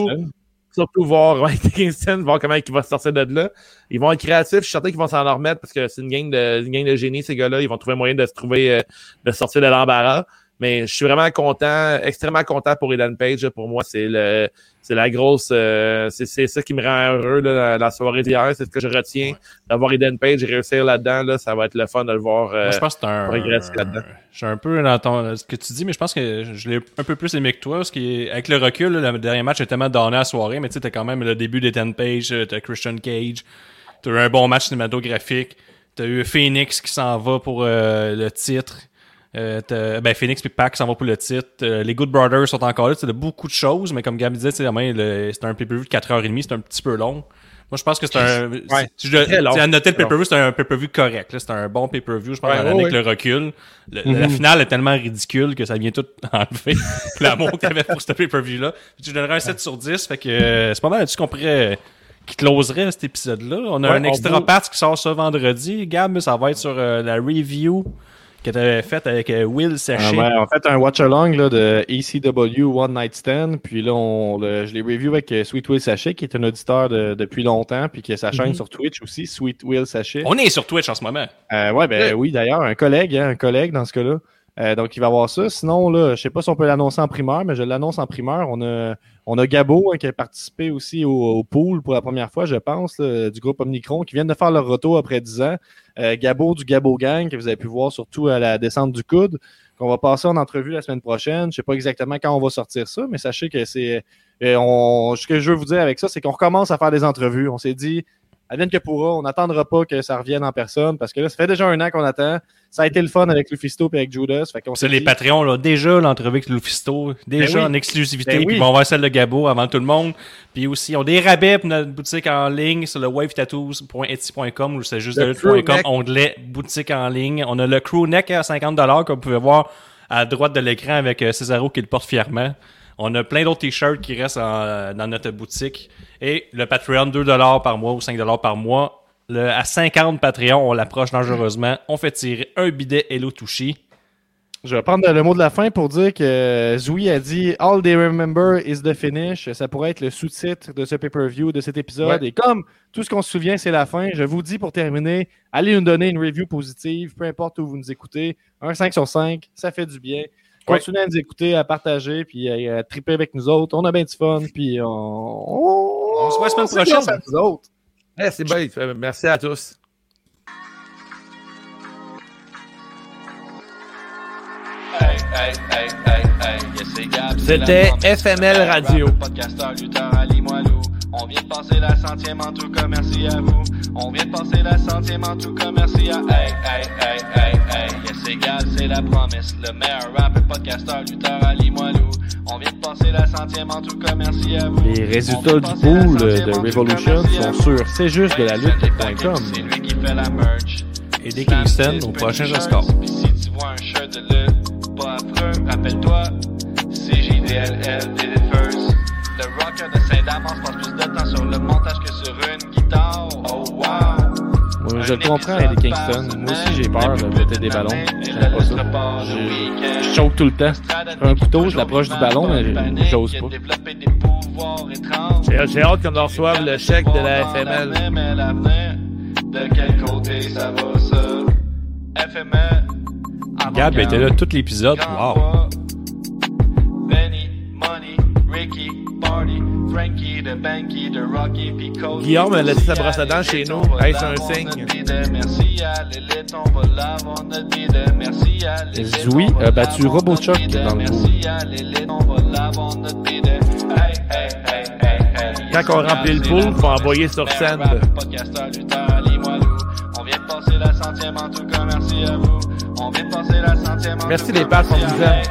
surtout voir ouais, Kingston, voir comment il va se sortir de là. Ils vont être créatifs, je suis certain qu'ils vont s'en remettre parce que c'est une gang de une gang de génie, ces gars-là. Ils vont trouver moyen de se trouver euh, de sortir de l'embarras. Mais je suis vraiment content, extrêmement content pour Eden Page. Pour moi, c'est le c'est la grosse euh, c'est, c'est ça qui me rend heureux là, la, la soirée d'hier. C'est ce que je retiens. D'avoir Eden Page réussir là-dedans, là, ça va être le fun de le voir. euh, Moi, je pense que c'est un. progresser là-dedans. Je suis un peu dans ton, ce que tu dis, mais je pense que je l'ai un peu plus aimé que toi. Parce qu'avec le recul, là, le dernier match a tellement donné à la soirée, mais tu sais, t'as quand même le début des 10 pages, euh, t'as Christian Cage, t'as eu un bon match cinématographique, t'as eu Phoenix qui s'en va pour euh, le titre. Euh, ben Phoenix puis Pac s'en va pour le titre. Euh, les Good Brothers sont encore là. C'est de beaucoup de choses, mais comme Gab disait, c'est un pay-per-view de 4h30, c'est un petit peu long. Moi, je pense que c'est un. Ouais, si je, très long. à noter le pay-per-view, c'est un pay-per-view correct. C'est un bon pay-per-view. Je pense Ouais, ouais, avec le recul. Le- La finale est tellement ridicule que ça vient tout enlever l'amour qu'il y avait pour ce pay-per-view-là. Je donnerais un 7 sur 10. Fait que euh, c'est pas mal là-dessus qu'on pourrait. qui closerait cet épisode-là. On a un extra patch qui sort ce vendredi. Gab, ça va être sur euh, la review que tu avais faite avec euh, Will Ah, Sachet. ouais, on fait un watch-along là, de ECW One Night Stand. Puis là, on, le- je l'ai review avec euh, Sweet Will Sachet, qui est un auditeur de- depuis longtemps, puis qui a sa chaîne Mhm. sur Twitch aussi, Sweet Will Sachet. On est sur Twitch en ce moment. Euh, ouais, ben oui, d'ailleurs, un collègue, hein, un collègue dans ce cas-là. Euh, donc, il va voir ça. Sinon, là, je sais pas si on peut l'annoncer en primeur, mais je l'annonce en primeur. On a, on a Gabo hein, qui a participé aussi au, pool pour la première fois, je pense, du groupe Omnicron, qui viennent de faire leur retour après 10 ans. Euh, Gabo du Gabo Gang, que vous avez pu voir surtout à la descente du coude, qu'on va passer en entrevue la semaine prochaine. Je sais pas exactement quand on va sortir ça, mais sachez que c'est. euh, ce que je veux vous dire avec ça, c'est qu'on recommence à faire des entrevues. On s'est dit, advienne que pourra, on n'attendra pas que ça revienne en personne parce que là, ça fait déjà un an qu'on attend. Ça a été le fun avec Lufisto et avec Judas. Fait C'est les Patreons, là. Déjà, l'entrevue avec Lufisto. Déjà Ben oui. en exclusivité. Ben puis oui. ils vont voir celle de Gabo avant tout le monde. Puis aussi, ils ont des rabais pour notre boutique en ligne sur le wavetattoos.etsy.com ou c'est juste Le de onglet boutique en ligne. On a le crewneck à 50$ comme vous pouvez voir à droite de l'écran avec euh, Cesaro qui le porte fièrement. On a plein d'autres t-shirts qui restent en- dans notre boutique. Et le Patreon, 2$ par mois ou 5$ par mois. Le, à 50 Patreon, on l'approche dangereusement. On fait tirer un bidet Hello Touchy. Je vais prendre le mot de la fin pour dire que Zoui a dit All they remember is the finish. Ça pourrait être le sous-titre de ce pay-per-view, de cet épisode. Ouais. Et comme tout ce qu'on se souvient, c'est la fin, je vous dis pour terminer, allez nous donner une review positive, peu importe où vous nous écoutez. Un 5 sur 5, ça fait du bien. Continuez à nous écouter, à partager, puis à, à triper avec nous autres. On a bien du fun, puis on. On, On se voit la semaine prochaine. à vous autres. Eh, c'est bien. Euh, Merci à tous. Hey, hey, hey, yes, C'était. FML Radio. On vient de passer la centième en tout cas, merci à vous. On vient de passer la centième en tout cas, merci à Hey, hey, hey, hey, hey, yes, c'est Gab, c'est la promesse. Le meilleur rappeur, podcasteur, lutteur, Ali Moilou. On vient de passer la centième en tout cas, merci à vous. Les résultats du pool de Revolution sont sur c'est juste de la lutte.com. C'est lui qui fait la merch. Et Eddie Kingston au prochain score. Puis si tu vois un shirt de lutte, pas affreux, rappelle-toi, c'est JDLL did it first. Le rocker de Saint-Damas passe plus de temps sur le montage que sur une guitare. Oh wow! Moi, je le comprends, Eddie Kingston. Moi aussi, j'ai peur de péter des ballons. J'aime pas ça. Je, je choke tout le temps. Je prends un couteau, je l'approche du ballon, mais j'ose pas. J'ai j'ai hâte qu'on reçoive le chèque de la FML. Mais l'avenir, de quel côté ça va ça? FML. Gab était là tout l'épisode. Wow. Benny, Money, Ricky, Guillaume a laissé sa brosse à dents chez nous. Hey, c'est un signe. Zoui a battu l'avoir Robochuck dans le. Quand on remplit le pool, faut envoyer sur Meilleur scène. merci les pattes, on vous aime.